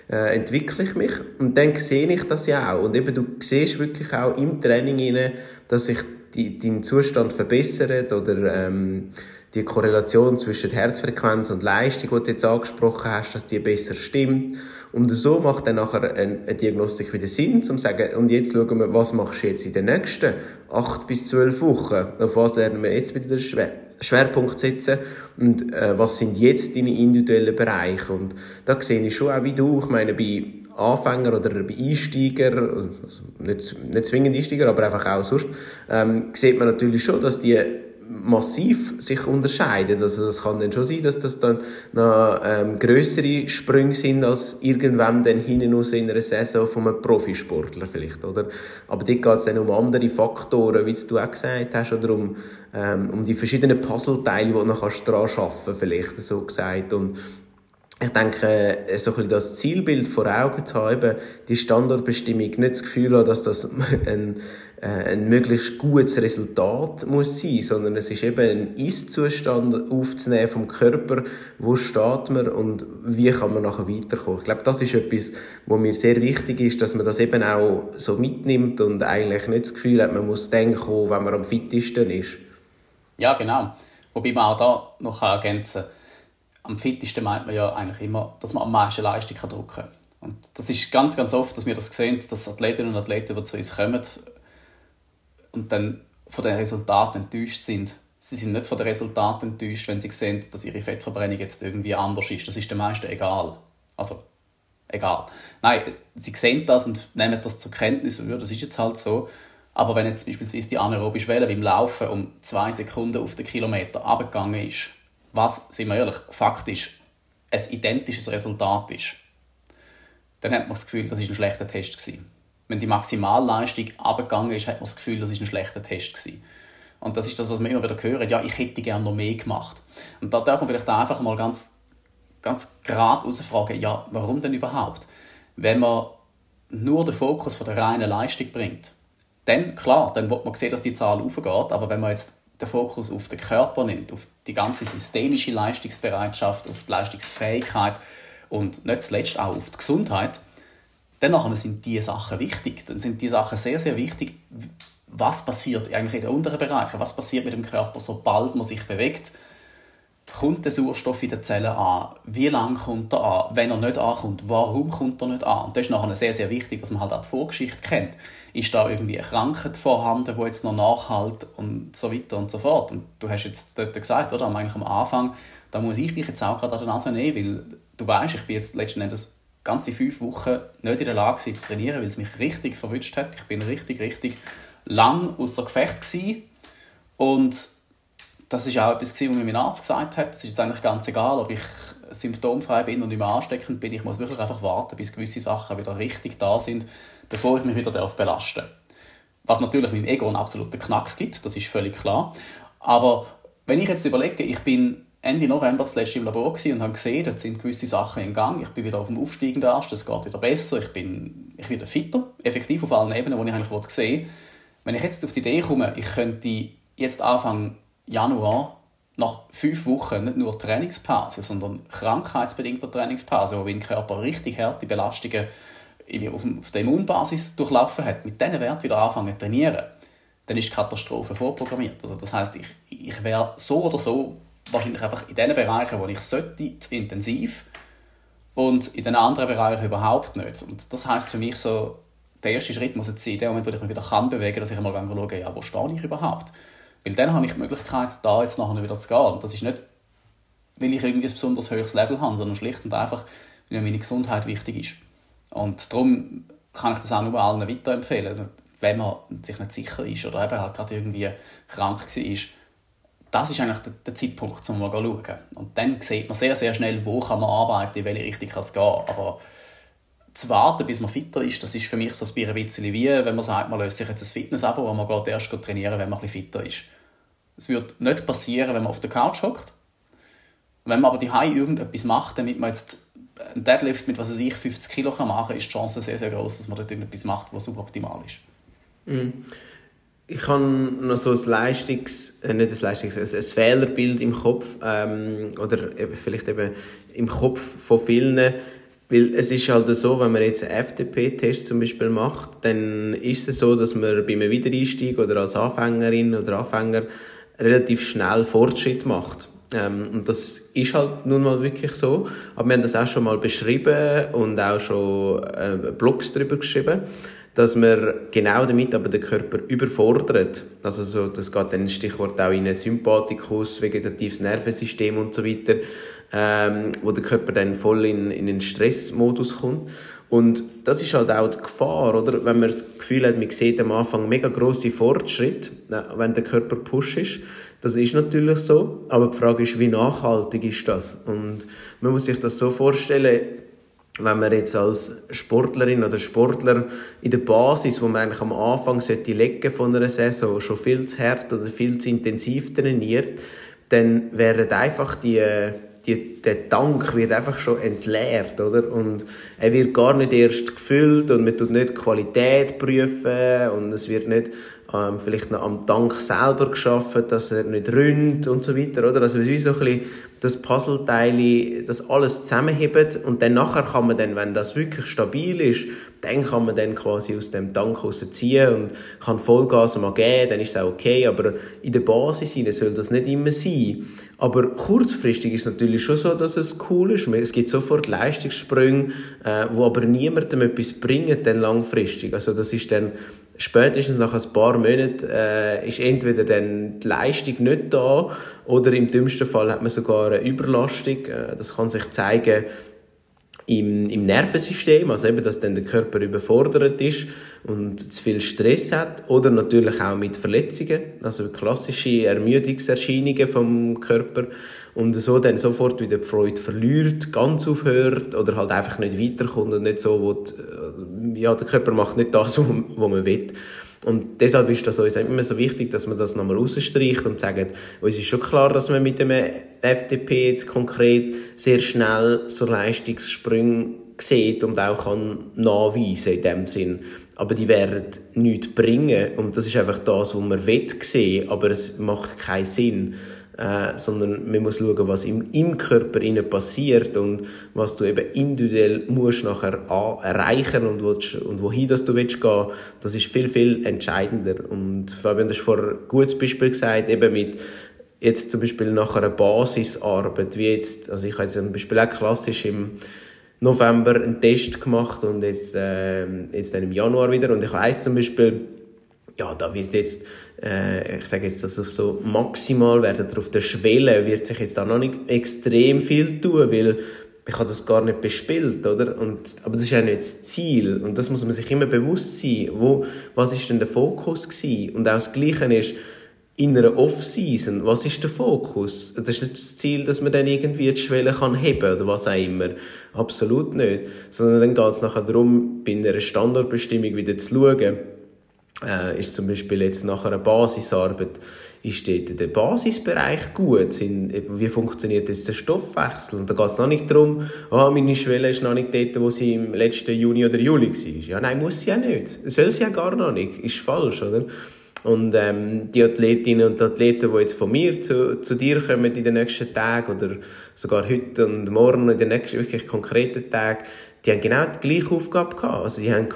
äh, entwickle ich mich. Und dann sehe ich das ja auch. Und eben, du siehst wirklich auch im Training rein, dass sich dein Zustand verbessert oder ähm, die Korrelation zwischen Herzfrequenz und Leistung, die du jetzt angesprochen hast, dass die besser stimmt. Und so macht dann nachher eine Diagnostik wieder Sinn, um zu sagen, und jetzt schauen wir, was machst du jetzt in den nächsten acht bis zwölf Wochen? Auf was lernen wir jetzt wieder den Schwer Schwerpunkt setzen? Und äh, was sind jetzt deine individuellen Bereiche? Und da sehe ich schon auch wie du, ich meine, bei Anfänger oder bei Einsteiger, also nicht, nicht zwingend Einsteiger, aber einfach auch sonst, ähm, sieht man natürlich schon, dass die massiv sich unterscheiden. Also das kann dann schon sein, dass das dann noch ähm, größere Sprünge sind als irgendwann dann hinten aus in einer Saison von einem Profisportler vielleicht, oder? Aber dort geht es dann um andere Faktoren, wie du auch gesagt hast, oder um, ähm, um die verschiedenen Puzzleteile, die du noch daran arbeiten kannst, vielleicht so gesagt. Und ich denke, so ein das Zielbild vor Augen zu haben, die Standortbestimmung, nicht das Gefühl haben, dass das [laughs] ein, äh, ein möglichst gutes Resultat muss sein, sondern es ist eben ein Ist-Zustand aufzunehmen vom Körper, wo steht man und wie kann man nachher weiterkommen. Ich glaube, das ist etwas, wo mir sehr wichtig ist, dass man das eben auch so mitnimmt und eigentlich nicht das Gefühl hat, man muss dann kommen, wenn man am fittesten ist. Ja, genau. Wobei man auch da noch ergänzen kann, am fittesten meint man ja eigentlich immer, dass man am meisten Leistung drücken kann. Und das ist ganz, ganz oft, dass wir das sehen, dass Athletinnen und Athleten, die zu uns kommen und dann von den Resultaten enttäuscht sind. Sie sind nicht von den Resultaten enttäuscht, wenn sie sehen, dass ihre Fettverbrennung jetzt irgendwie anders ist. Das ist den meisten egal. Also, egal. Nein, sie sehen das und nehmen das zur Kenntnis, ja, das ist jetzt halt so. Aber wenn jetzt beispielsweise die anaerobische Welle beim Laufen um zwei Sekunden auf den Kilometer abgegangen ist, was, sind wir ehrlich, faktisch ein identisches Resultat ist, dann hat man das Gefühl, das ist ein schlechter Test gewesen. Wenn die Maximalleistung abgegangen ist, hat man das Gefühl, das ist ein schlechter Test gewesen. Und das ist das, was wir immer wieder hören. Ja, ich hätte gerne noch mehr gemacht. Und da darf man vielleicht einfach mal ganz, ganz gerade herausfragen, ja, warum denn überhaupt? Wenn man nur den Fokus von der reinen Leistung bringt, dann, klar, dann wird man sehen, dass die Zahl aufgeht, aber wenn man jetzt den Fokus auf den Körper nimmt, auf die ganze systemische Leistungsbereitschaft, auf die Leistungsfähigkeit und nicht zuletzt auch auf die Gesundheit, dann sind diese Sachen wichtig. Dann sind die Sachen sehr, sehr wichtig. Was passiert eigentlich in den unteren Bereichen? Was passiert mit dem Körper, sobald man sich bewegt? Kommt der Sauerstoff in den Zellen an? Wie lange kommt er an? Wenn er nicht ankommt, warum kommt er nicht an? Und das ist nachher sehr, sehr wichtig, dass man halt auch die Vorgeschichte kennt. Ist da irgendwie eine Krankheit vorhanden, die jetzt noch nachhält und so weiter und so fort? Und du hast jetzt dort gesagt, oder, eigentlich am Anfang, da muss ich mich jetzt auch gerade an der Nase nehmen, weil du weißt, ich bin jetzt letzten Endes ganze fünf Wochen nicht in der Lage zu trainieren, weil es mich richtig verwünscht hat. Ich bin richtig, richtig lang außer Gefecht gewesen. und das ist auch etwas, was mir mein Arzt gesagt hat. Es ist jetzt eigentlich ganz egal, ob ich symptomfrei bin und nicht mehr ansteckend bin. Ich muss wirklich einfach warten, bis gewisse Sachen wieder richtig da sind, bevor ich mich wieder belasten darf. Was natürlich meinem Ego einen absoluten Knacks gibt, das ist völlig klar. Aber wenn ich jetzt überlege, ich bin Ende November das letzte im Labor und habe gesehen, dort sind gewisse Sachen in Gang. Ich bin wieder auf dem aufsteigenden Ast, es geht wieder besser, ich bin ich wieder fitter, effektiv auf allen Ebenen, die ich eigentlich sehen. Wenn ich jetzt auf die Idee komme, ich könnte jetzt anfangen, Januar nach fünf Wochen nicht nur Trainingspause, sondern krankheitsbedingter Trainingspause, wo mein Körper richtig harte Belastungen auf der Immunbasis durchlaufen hat, mit diesen Wert wieder anfangen zu trainieren, dann ist die Katastrophe vorprogrammiert. Also das heißt, ich, ich wäre so oder so wahrscheinlich einfach in den Bereichen, wo ich sollte, zu intensiv und in den anderen Bereichen überhaupt nicht. Und das heißt für mich so, der erste Schritt muss jetzt sein, in dem Moment, wo ich mich wieder kann bewegen, dass ich einmal schaue, ja, wo stehe ich überhaupt? Weil dann habe ich die Möglichkeit, da jetzt nachher wieder zu gehen. Und das ist nicht, weil ich irgendwie ein besonders hohes Level habe, sondern schlicht und einfach, weil mir meine Gesundheit wichtig ist. Und darum kann ich das auch nur allen weiterempfehlen. Also, wenn man sich nicht sicher ist oder eben halt gerade irgendwie krank war, das ist eigentlich der, der Zeitpunkt, um mal zu schauen. Und dann sieht man sehr, sehr schnell, wo kann man arbeiten, in welche Richtung kann es gehen. Aber zu warten, bis man fitter ist, das ist für mich so ein bisschen wie, wenn man sagt, man löst sich jetzt ein Fitness-Abo, wo man geht erst trainieren, wenn man ein bisschen fitter ist. Es wird nicht passieren, wenn man auf der Couch hockt. Wenn man aber die irgendetwas macht, damit man jetzt einen Deadlift mit was weiß ich 50 Kilo machen kann, ist die Chance sehr, sehr groß, dass man dort irgendetwas macht, was suboptimal ist. Mm. Ich habe noch so ein Leistungs, äh, nicht ein Leistungs, ein, ein Fehlerbild im Kopf ähm, oder eben vielleicht eben im Kopf von vielen, weil es ist halt so, wenn man jetzt einen FDP-Test zum Beispiel macht, dann ist es so, dass man bei einem Wiedereinstieg oder als Anfängerin oder Anfänger relativ schnell Fortschritt macht. Ähm, und das ist halt nun mal wirklich so. Aber wir haben das auch schon mal beschrieben und auch schon äh, Blogs darüber geschrieben, dass man genau damit aber den Körper überfordert. Also so, das geht dann Stichwort auch in ein Sympathikus, vegetatives Nervensystem und so weiter, ähm, wo der Körper dann voll in, in einen Stressmodus kommt. Und das ist halt auch die Gefahr, oder? Wenn man das Gefühl hat, man sieht am Anfang mega grosse Fortschritte, wenn der Körper push ist, Das ist natürlich so, aber die Frage ist, wie nachhaltig ist das? Und man muss sich das so vorstellen, wenn man jetzt als Sportlerin oder Sportler in der Basis, wo man eigentlich am Anfang sollte legen von einer Saison, schon viel zu hart oder viel zu intensiv trainiert, dann wären einfach die die, der Tank wird einfach schon entleert, oder? Und er wird gar nicht erst gefüllt und man tut nicht die Qualität prüfen und es wird nicht ähm, vielleicht noch am Tank selber geschaffen, dass er nicht ründ und so weiter, oder? Also wie so ein bisschen das Puzzleteil, das alles zusammenhebt und dann nachher kann man dann, wenn das wirklich stabil ist, dann kann man dann quasi aus dem Tank rausziehen und kann Vollgas mal geben, dann ist es auch okay, aber in der Basis soll das nicht immer sein. Aber kurzfristig ist es natürlich schon so, dass es cool ist. Es gibt sofort Leistungssprünge, äh, wo aber niemandem etwas bringen, dann langfristig. Also das ist dann spätestens nach ein paar Monaten äh, ist entweder dann die Leistung nicht da oder im dümmsten Fall hat man sogar eine Überlastung. Äh, das kann sich zeigen im, im Nervensystem, also eben, dass dann der Körper überfordert ist und zu viel Stress hat oder natürlich auch mit Verletzungen, also klassische Ermüdungserscheinungen vom Körper und so dann sofort wieder die Freude verliert, ganz aufhört oder halt einfach nicht weiterkommt und nicht so, wo die, ja, der Körper macht nicht das, [laughs] was man will. Und deshalb ist das uns immer so wichtig, dass man das nochmal rausstreicht und sagt, uns ist schon klar, dass man mit dem FDP jetzt konkret sehr schnell so Leistungssprünge sieht und auch kann nachweisen in dem Sinn. Aber die werden nichts bringen und das ist einfach das, was man will sehen, aber es macht keinen Sinn äh, sondern man muss schauen, was im, im Körper passiert und was du eben individuell musst nachher erreichen und, willst, und wohin das du willst gehen, das ist viel, viel entscheidender. Und Fabian, das ist vor ein gutes Beispiel gesagt, eben mit jetzt zum Beispiel nach einer Basisarbeit, wie jetzt, also ich habe jetzt zum Beispiel auch klassisch im November einen Test gemacht und jetzt, äh, jetzt dann im Januar wieder und ich eins zum Beispiel ja, da wird jetzt, äh, ich sage jetzt, dass auf so maximal werden auf der Schwelle wird sich jetzt da noch nicht extrem viel tun, weil ich habe das gar nicht bespielt, oder? Und, aber das ist ja nicht das Ziel und das muss man sich immer bewusst sein. Wo, was ist denn der Fokus gewesen? Und auch das Gleiche ist, in einer Off-Season, was ist der Fokus? Das ist nicht das Ziel, dass man dann irgendwie die Schwelle kann heben oder was auch immer. Absolut nicht. Sondern dann geht es nachher darum, bei einer Standardbestimmung wieder zu schauen, äh, ist zum Beispiel jetzt nach einer Basisarbeit, ist dort der Basisbereich gut? Sind, wie funktioniert jetzt der Stoffwechsel? Und da geht es noch nicht darum, oh, meine Schwelle ist noch nicht dort, wo sie im letzten Juni oder Juli war. Ja, nein, muss sie ja nicht. Soll sie ja gar noch nicht. Ist falsch, oder? Und ähm, die Athletinnen und Athleten, die jetzt von mir zu, zu dir kommen in den nächsten Tagen oder sogar heute und morgen in den nächsten wirklich konkreten Tagen, die haben genau die gleiche Aufgabe gehabt. Also sie haben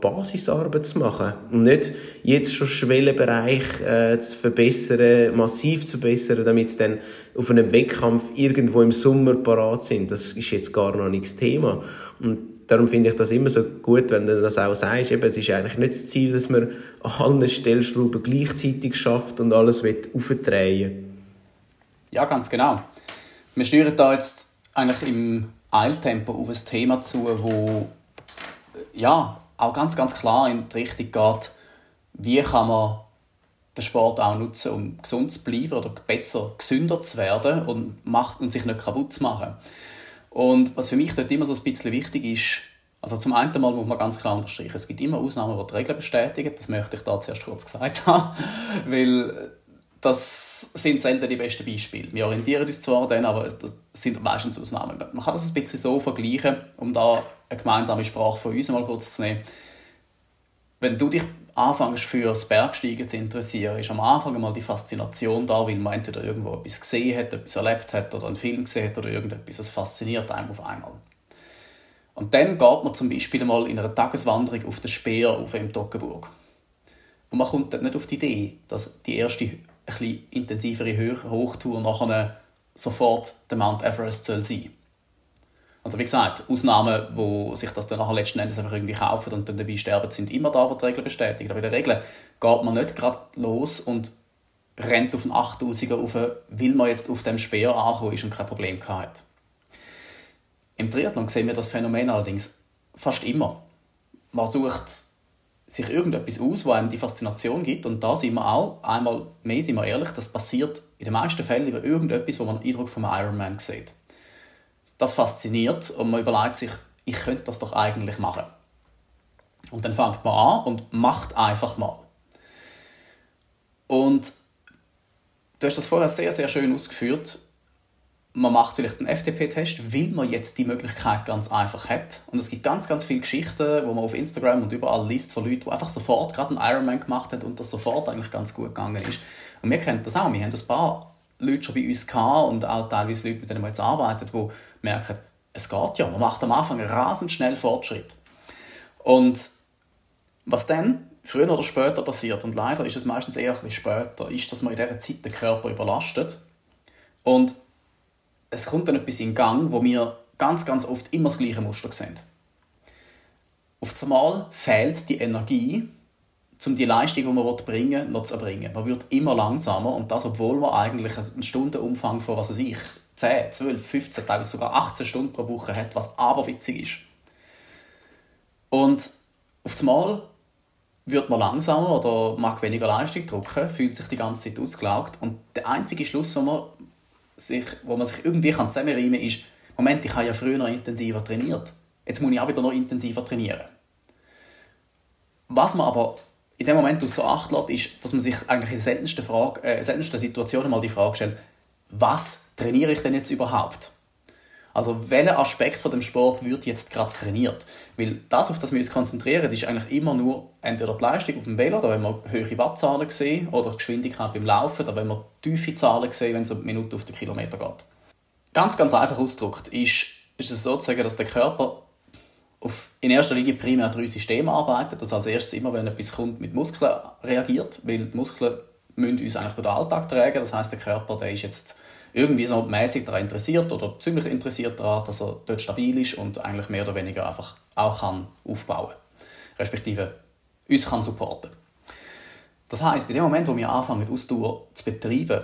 Basisarbeit zu machen und nicht jetzt schon Schwellenbereich äh, zu verbessern, massiv zu verbessern, damit sie dann auf einem Wettkampf irgendwo im Sommer parat sind. Das ist jetzt gar noch nicht Thema. Und darum finde ich das immer so gut, wenn du das auch sagst. Eben, es ist eigentlich nicht das Ziel, dass man an allen Stellschrauben gleichzeitig schafft und alles aufdrehen Ja, ganz genau. Wir steuern da jetzt eigentlich im Eiltempo auf ein Thema zu, wo ja auch ganz, ganz klar in die Richtung geht, wie kann man den Sport auch nutzen, um gesund zu bleiben oder besser gesünder zu werden und, macht, und sich nicht kaputt zu machen. Und was für mich dort immer so ein bisschen wichtig ist, also zum einen Mal muss man ganz klar unterstreichen, es gibt immer Ausnahmen, die die Regeln bestätigen, das möchte ich da zuerst kurz gesagt haben, [laughs] weil das sind selten die besten Beispiele. Wir orientieren uns zwar dann, aber das sind meistens Ausnahmen. Man kann das ein bisschen so vergleichen, um da eine gemeinsame Sprache von uns mal kurz zu nehmen. Wenn du dich anfängst für das Bergsteigen zu interessieren, ist am Anfang mal die Faszination da, weil man entweder irgendwo etwas gesehen hat, etwas erlebt hat oder einen Film gesehen hat oder irgendetwas. Das fasziniert einem auf einmal. Und dann geht man zum Beispiel mal in einer Tageswanderung auf den Speer auf im Toggenburg. Und man kommt dort nicht auf die Idee, dass die erste bisschen intensivere Hochtour nachher sofort der Mount Everest soll sein also wie gesagt, Ausnahmen, wo sich das dann nachher letzten Endes einfach irgendwie kaufen und dann dabei sterben, sind immer da, wo die Regel bestätigt. Aber in der Regel geht man nicht gerade los und rennt auf den 8000er rauf, weil man jetzt auf dem Speer angekommen ist und kein Problem hat. Im Triathlon sehen wir das Phänomen allerdings fast immer. Man sucht sich irgendetwas aus, wo einem die Faszination gibt. Und da sind wir auch, einmal mehr sind wir ehrlich, das passiert in den meisten Fällen über irgendetwas, wo man einen Eindruck vom Ironman sieht. Das fasziniert und man überlegt sich, ich könnte das doch eigentlich machen. Und dann fängt man an und macht einfach mal. Und du hast das vorher sehr, sehr schön ausgeführt man macht vielleicht einen FTP-Test, weil man jetzt die Möglichkeit ganz einfach hat. Und es gibt ganz, ganz viele Geschichten, wo man auf Instagram und überall liest von Leuten, die einfach sofort gerade einen Ironman gemacht haben und das sofort eigentlich ganz gut gegangen ist. Und wir kennen das auch. Wir haben ein paar Leute schon bei uns gehabt und auch teilweise Leute, mit denen wir jetzt arbeiten, die merken, es geht ja. Man macht am Anfang rasend schnell Fortschritt. Und was dann früher oder später passiert, und leider ist es meistens eher ein bisschen später, ist, dass man in dieser Zeit den Körper überlastet. Und es kommt dann etwas in Gang, wo wir ganz, ganz oft immer das gleiche Muster sehen. Auf einmal fehlt die Energie, um die Leistung, die man bringen will, noch zu erbringen. Man wird immer langsamer und das, obwohl man eigentlich einen Stundenumfang von, was weiß ich, 10, 12, 15, teilweise sogar 18 Stunden pro Woche hat, was aber witzig ist. Und auf einmal wird man langsamer oder mag weniger Leistung drücken, fühlt sich die ganze Zeit ausgelaugt und der einzige Schluss, den man sich, wo man sich irgendwie kann zusammenreimen kann, ist, Moment, ich habe ja früher noch intensiver trainiert. Jetzt muss ich auch wieder noch intensiver trainieren. Was man aber in dem Moment außer Acht lässt, ist, dass man sich eigentlich in seltensten, Frage, äh, seltensten Situationen mal die Frage stellt, was trainiere ich denn jetzt überhaupt? Also welcher Aspekt von dem Sport wird jetzt gerade trainiert? Weil das, auf das wir uns konzentrieren, ist eigentlich immer nur entweder die Leistung auf dem Velo, da wenn wir höhere Wattzahlen sehen, oder die Geschwindigkeit beim Laufen, da wenn wir tiefe Zahlen sehen, wenn es um Minute auf den Kilometer geht. Ganz, ganz einfach ausgedrückt ist, ist es sozusagen, dass der Körper auf, in erster Linie primär drei Systeme arbeitet. Das als erstes immer, wenn etwas kommt, mit Muskeln reagiert, weil die Muskeln müssen uns eigentlich durch den Alltag tragen. Das heißt, der Körper, der ist jetzt irgendwie so mäßig daran interessiert oder ziemlich interessiert daran, dass er dort stabil ist und eigentlich mehr oder weniger einfach auch kann aufbauen respektive uns kann supporten. Das heißt, in dem Moment, wo wir anfangen, Ausdauer zu betreiben,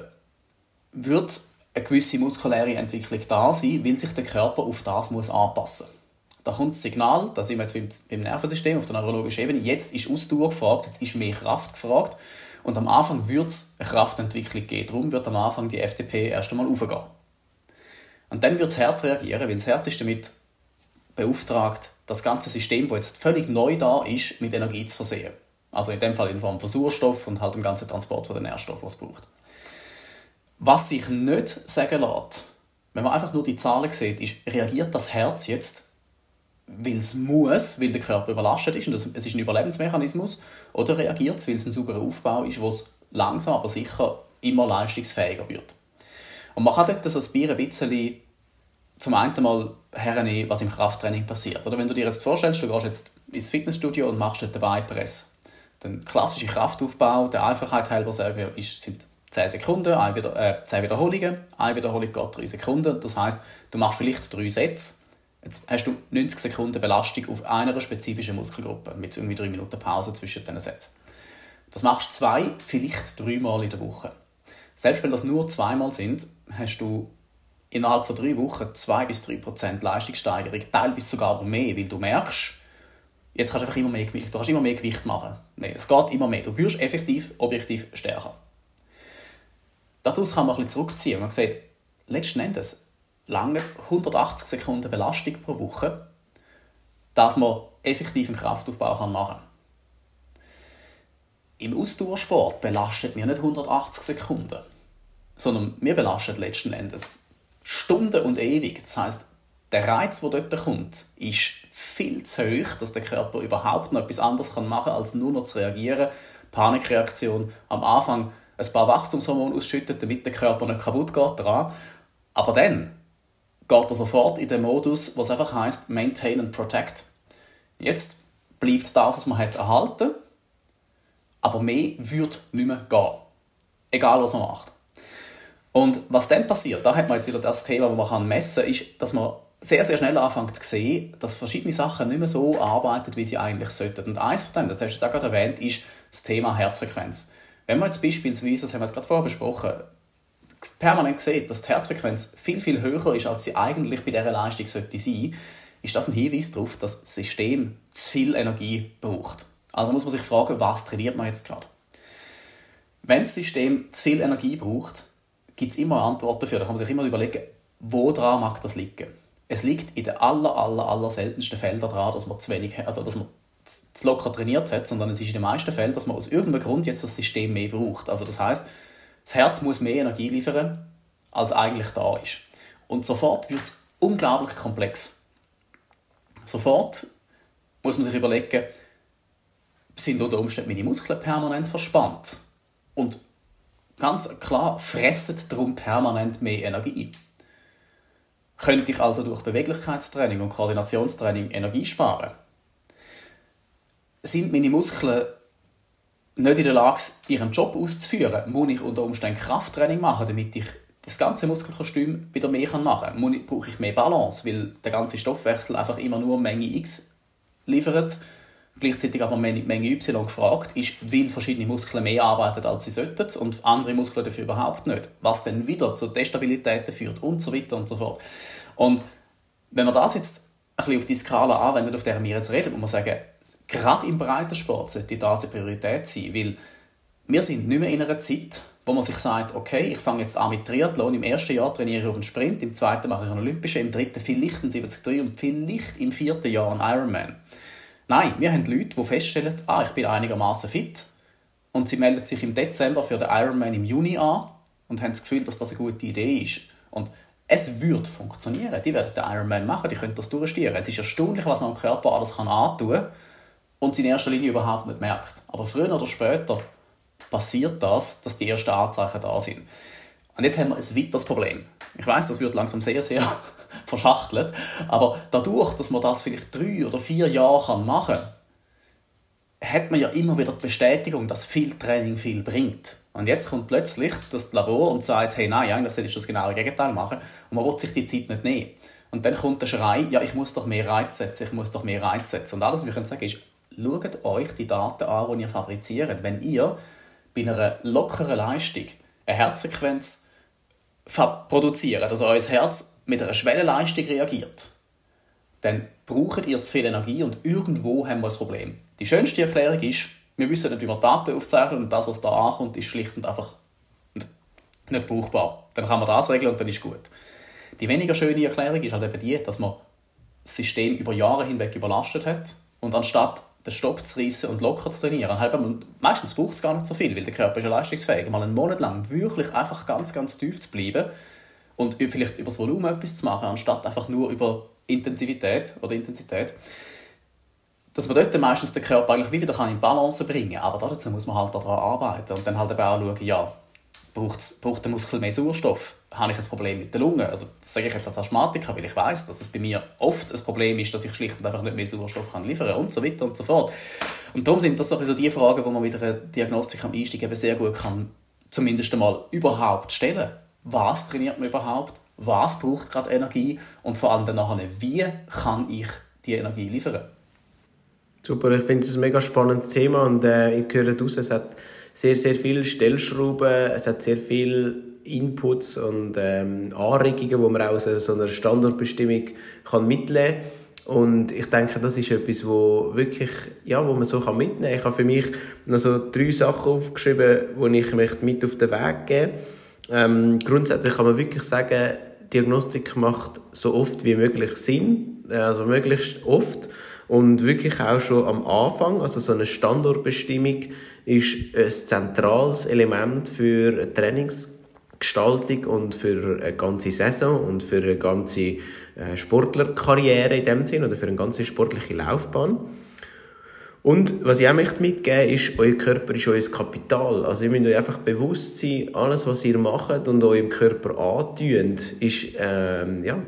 wird eine gewisse muskuläre Entwicklung da sein, weil sich der Körper auf das muss anpassen muss. Da kommt das Signal, da sind wir jetzt beim, beim Nervensystem auf der neurologischen Ebene, jetzt ist Ausdauer gefragt, jetzt ist mehr Kraft gefragt und am Anfang wird es eine Kraftentwicklung geben. Darum wird am Anfang die FDP erst einmal aufgehen. Und dann wird das Herz reagieren, weil das Herz ist damit beauftragt, das ganze System, das jetzt völlig neu da ist, mit Energie zu versehen. Also in dem Fall in Form von Sauerstoff und halt dem ganzen Transport von den Nährstoffen, was es braucht. Was sich nicht sagen lässt, wenn man einfach nur die Zahlen sieht, ist, reagiert das Herz jetzt weil es muss, weil der Körper überlastet ist und es ist ein Überlebensmechanismus, oder reagiert es, weil es ein sauberer Aufbau ist, wo es langsam, aber sicher immer leistungsfähiger wird. Und man kann dort so ein bisschen zum einen mal hernehmen, was im Krafttraining passiert. Oder wenn du dir jetzt vorstellst, du gehst jetzt ins Fitnessstudio und machst dort den Beipress. Der klassische Kraftaufbau, der Einfachheit halber sagen ist, sind 10 Sekunden, ein wieder, äh, 10 Wiederholungen. Eine Wiederholung geht 3 Sekunden. Das heißt, du machst vielleicht 3 Sätze Jetzt hast du 90 Sekunden Belastung auf einer spezifischen Muskelgruppe mit irgendwie drei Minuten Pause zwischen den Sätzen. Das machst du zwei, vielleicht dreimal in der Woche. Selbst wenn das nur zweimal sind, hast du innerhalb von drei Wochen zwei bis drei Prozent Leistungssteigerung, teilweise sogar noch mehr, weil du merkst, jetzt kannst du einfach immer mehr Gewicht, du kannst immer mehr Gewicht machen. Nee, es geht immer mehr. Du wirst effektiv, objektiv stärker. Daraus kann man ein bisschen zurückziehen. Man sagt, letzten Endes, lange 180 Sekunden Belastung pro Woche, dass man effektiv einen Kraftaufbau machen kann. Im Ausdauersport belastet wir nicht 180 Sekunden, sondern wir belasten letzten Endes Stunden und ewig. Das heißt, der Reiz, der dort kommt, ist viel zu hoch, dass der Körper überhaupt noch etwas anderes machen kann, als nur noch zu reagieren. Panikreaktion, am Anfang ein paar Wachstumshormone ausschütten, damit der Körper nicht kaputt geht daran. Aber dann geht er sofort in den Modus, was einfach heißt Maintain and Protect. Jetzt bleibt das, was man hat erhalten, aber mehr wird nicht mehr gehen. Egal, was man macht. Und was dann passiert, da hat man jetzt wieder das Thema, wo man messen kann, ist, dass man sehr, sehr schnell anfängt zu sehen, dass verschiedene Sachen nicht mehr so arbeiten, wie sie eigentlich sollten. Und eins von denen, das hast du auch gerade erwähnt, ist das Thema Herzfrequenz. Wenn man jetzt beispielsweise, das haben wir jetzt gerade vorher besprochen, permanent sieht, dass die Herzfrequenz viel, viel höher ist, als sie eigentlich bei dieser Leistung sollte sein, ist das ein Hinweis darauf, dass das System zu viel Energie braucht. Also muss man sich fragen, was trainiert man jetzt gerade? Wenn das System zu viel Energie braucht, gibt es immer Antworten dafür. Da kann man sich immer überlegen, wo dran mag das liegen. Es liegt in den aller, aller, aller seltensten Fällen daran, dass man zu wenig, also dass man zu locker trainiert hat, sondern es ist in den meisten Fällen, dass man aus irgendeinem Grund jetzt das System mehr braucht. Also das heißt, das Herz muss mehr Energie liefern, als eigentlich da ist. Und sofort wird es unglaublich komplex. Sofort muss man sich überlegen, sind unter Umständen meine Muskeln permanent verspannt? Und ganz klar, fressen darum permanent mehr Energie. Könnte ich also durch Beweglichkeitstraining und Koordinationstraining Energie sparen? Sind meine Muskeln nicht in der Lage, ihren Job auszuführen, muss ich unter Umständen Krafttraining machen, damit ich das ganze Muskelkostüm wieder mehr machen kann. Brauche ich mehr Balance, weil der ganze Stoffwechsel einfach immer nur Menge X liefert, gleichzeitig aber Menge Y gefragt ist, weil verschiedene Muskeln mehr arbeiten, als sie sollten und andere Muskeln dafür überhaupt nicht. Was dann wieder zu Destabilitäten führt und so weiter und so fort. Und wenn man das jetzt bisschen auf die Skala anwendet, auf der wir jetzt reden, muss man sagen, gerade im Breitensport sollte das eine Priorität sein, weil wir sind nicht mehr in einer Zeit, wo man sich sagt, okay, ich fange jetzt an mit Triathlon, im ersten Jahr trainiere ich auf einen Sprint, im zweiten mache ich einen Olympischen, im dritten vielleicht einen 73 und vielleicht im vierten Jahr einen Ironman. Nein, wir haben Leute, die feststellen, ah, ich bin einigermaßen fit und sie melden sich im Dezember für den Ironman im Juni an und haben das Gefühl, dass das eine gute Idee ist. Und es wird funktionieren. Die werden den Ironman machen, die können das durchstieren. Es ist erstaunlich, was man dem Körper alles kann antun kann und sie in erster Linie überhaupt nicht merkt. Aber früher oder später passiert das, dass die ersten Anzeichen da sind. Und jetzt haben wir ein weiteres Problem. Ich weiß, das wird langsam sehr, sehr [laughs] verschachtelt, aber dadurch, dass man das vielleicht drei oder vier Jahre machen kann, hat man ja immer wieder die Bestätigung, dass viel Training viel bringt. Und jetzt kommt plötzlich das Labor und sagt, hey, nein, eigentlich soll ich das genaue Gegenteil machen und man will sich die Zeit nicht nehmen. Und dann kommt der Schrei, ja, ich muss doch mehr Reiz setzen, ich muss doch mehr Reiz setzen. Und alles, was wir können sagen, ist, schaut euch die Daten an, die ihr fabriziert. Wenn ihr bei einer lockeren Leistung eine Herzsequenz produziert, also euer Herz mit einer Schwellenleistung reagiert, dann braucht ihr zu viel Energie und irgendwo haben wir ein Problem. Die schönste Erklärung ist, wir wissen nicht, wie wir Daten aufzeichnen und das, was da ankommt, ist schlicht und einfach nicht brauchbar. Dann kann man das regeln und dann ist gut. Die weniger schöne Erklärung ist halt eben die, dass man das System über Jahre hinweg überlastet hat und anstatt den Stopp zu reissen und locker zu trainieren. Halt, meistens braucht es gar nicht so viel, weil der Körper ist ja leistungsfähig. Mal einen Monat lang wirklich einfach ganz, ganz tief zu bleiben und vielleicht über das Volumen etwas zu machen, anstatt einfach nur über Intensivität oder Intensität, dass man dort meistens den Körper eigentlich wieder in Balance bringen kann. Aber dazu muss man halt daran arbeiten und dann halt eben auch schauen, ja, braucht der Muskel mehr Sauerstoff? Habe ich ein Problem mit der Lunge? Also, das sage ich jetzt als Asthmatiker, weil ich weiß, dass es bei mir oft ein Problem ist, dass ich schlicht und einfach nicht mehr Sauerstoff kann liefern kann und so weiter und so fort. Und darum sind das so die Fragen, wo man mit einer Diagnostik am Einstieg eben sehr gut kann, zumindest einmal überhaupt stellen. Was trainiert man überhaupt? Was braucht gerade Energie? Und vor allem dann nachher, wie kann ich die Energie liefern? Super, ich finde es ein mega spannendes Thema und äh, ich höre daraus, es hat sehr, sehr viele Stellschrauben, es hat sehr viele Inputs und ähm, Anregungen, die man aus so einer Standardbestimmung kann mitnehmen kann. Und ich denke, das ist etwas, wo wirklich, ja, wo man so kann mitnehmen kann. Ich habe für mich noch so drei Sachen aufgeschrieben, die ich möchte mit auf den Weg geben ähm, Grundsätzlich kann man wirklich sagen, Diagnostik macht so oft wie möglich Sinn, also möglichst oft. Und wirklich auch schon am Anfang, also so eine Standortbestimmung ist ein zentrales Element für eine Trainingsgestaltung und für eine ganze Saison und für eine ganze äh, Sportlerkarriere in dem Sinn oder für eine ganze sportliche Laufbahn. Und was ich auch möchte mitgeben ist, euer Körper ist euer Kapital. Also ihr müsst euch einfach bewusst sein, alles was ihr macht und eurem Körper antünt, ist, ähm, ja,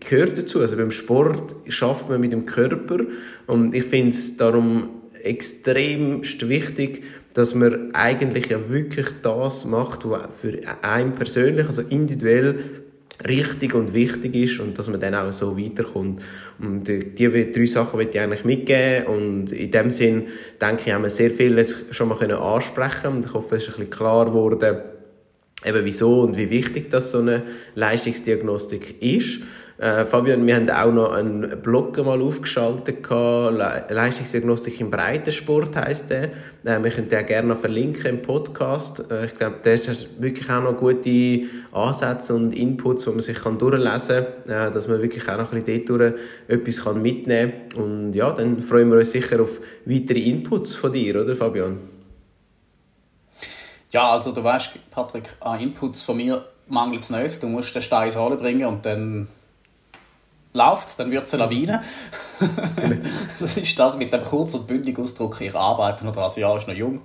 gehört dazu. Also beim Sport schafft man mit dem Körper und ich finde es darum extremst wichtig, dass man eigentlich ja wirklich das macht, was für einen persönlich, also individuell richtig und wichtig ist und dass man dann auch so weiterkommt. Und diese drei Sachen möchte ich eigentlich mitgeben und in dem Sinn denke ich, haben wir sehr viel jetzt schon mal ansprechen und ich hoffe, es ist ein bisschen klar geworden, eben wieso und wie wichtig das so eine Leistungsdiagnostik ist. Äh, Fabian, wir haben auch noch einen Blog mal aufgeschaltet, gehabt. Leistungsdiagnostik im Breitensport heisst der. Äh, wir können den gerne noch verlinken im Podcast. Äh, ich glaube, der hat wirklich auch noch gute Ansätze und Inputs, die man sich kann durchlesen kann, äh, dass man wirklich auch noch ein bisschen dort etwas kann mitnehmen kann. Und ja, dann freuen wir uns sicher auf weitere Inputs von dir, oder Fabian? Ja, also du weißt, Patrick, an Inputs von mir mangelt es nicht. Du musst den Stein ins bringen und dann läuft es, dann wird es eine Lawine. [laughs] das ist das mit dem kurz und bündig Ausdruck, ich arbeite noch dran, ja, ist noch jung.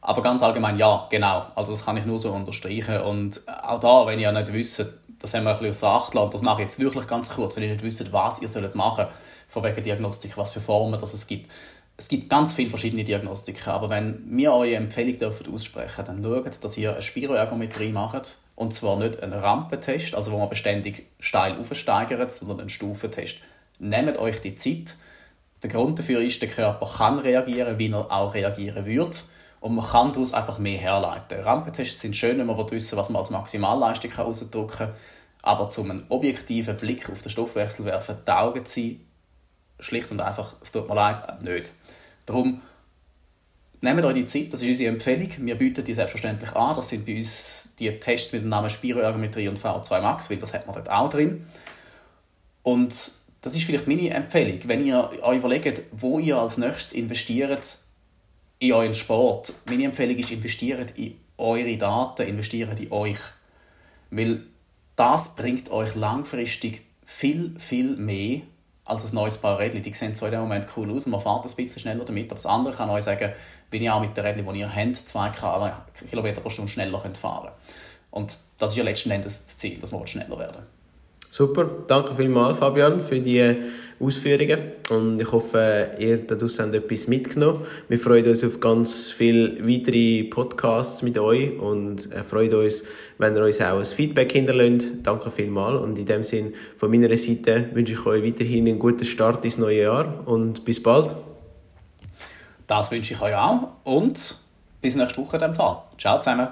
Aber ganz allgemein, ja, genau. Also das kann ich nur so unterstreichen. Und auch da, wenn ihr nicht wisst, das haben wir ein bisschen außer Acht lassen, das mache ich jetzt wirklich ganz kurz, wenn ihr nicht wisst, was ihr sollt machen von wegen Diagnostik, was für Formen das es gibt. Es gibt ganz viele verschiedene Diagnostiken, aber wenn wir eure Empfehlung dürfen aussprechen, dann schaut, dass ihr eine Spiroergometrie macht, und zwar nicht einen Rampentest, also wo man beständig steil aufsteigert, sondern einen Stufentest. Nehmt euch die Zeit. Der Grund dafür ist, der Körper kann reagieren, wie er auch reagieren würde. Und man kann daraus einfach mehr herleiten. Rampentests sind schön, wenn man wissen was man als Maximalleistung ausdrücken kann. Aber zum einen objektiven Blick auf den Stoffwechsel werfen, taugen sie schlicht und einfach, es tut mir leid, nicht. Darum Nehmt euch die Zeit, das ist unsere Empfehlung. Wir bieten die selbstverständlich an. Das sind bei uns die Tests mit dem Namen Spiroergometrie und VO2 Max, weil das hat man dort auch drin. Und das ist vielleicht meine Empfehlung. Wenn ihr euch überlegt, wo ihr als nächstes investiert in euren Sport, meine Empfehlung ist, investiert in eure Daten, investiert in euch. Weil das bringt euch langfristig viel, viel mehr als ein neues Paar Rädchen. Die sehen zwar in dem Moment cool aus und man fährt ein bisschen schneller damit, aber das andere kann euch sagen, wenn ihr auch mit den Rädchen, die ihr habt, 2 km pro Stunde schneller fahren könnt. Und das ist ja letzten Endes das Ziel, dass wir schneller werden Super, danke vielmals Fabian für die Ausführungen und ich hoffe, ihr daraus habt etwas mitgenommen. Wir freuen uns auf ganz viele weitere Podcasts mit euch und freuen uns, wenn ihr uns auch ein Feedback hinterlässt. Danke vielmals und in dem Sinne von meiner Seite wünsche ich euch weiterhin einen guten Start ins neue Jahr und bis bald. Das wünsche ich euch auch und bis nächste Woche in dem Fall. Ciao zusammen.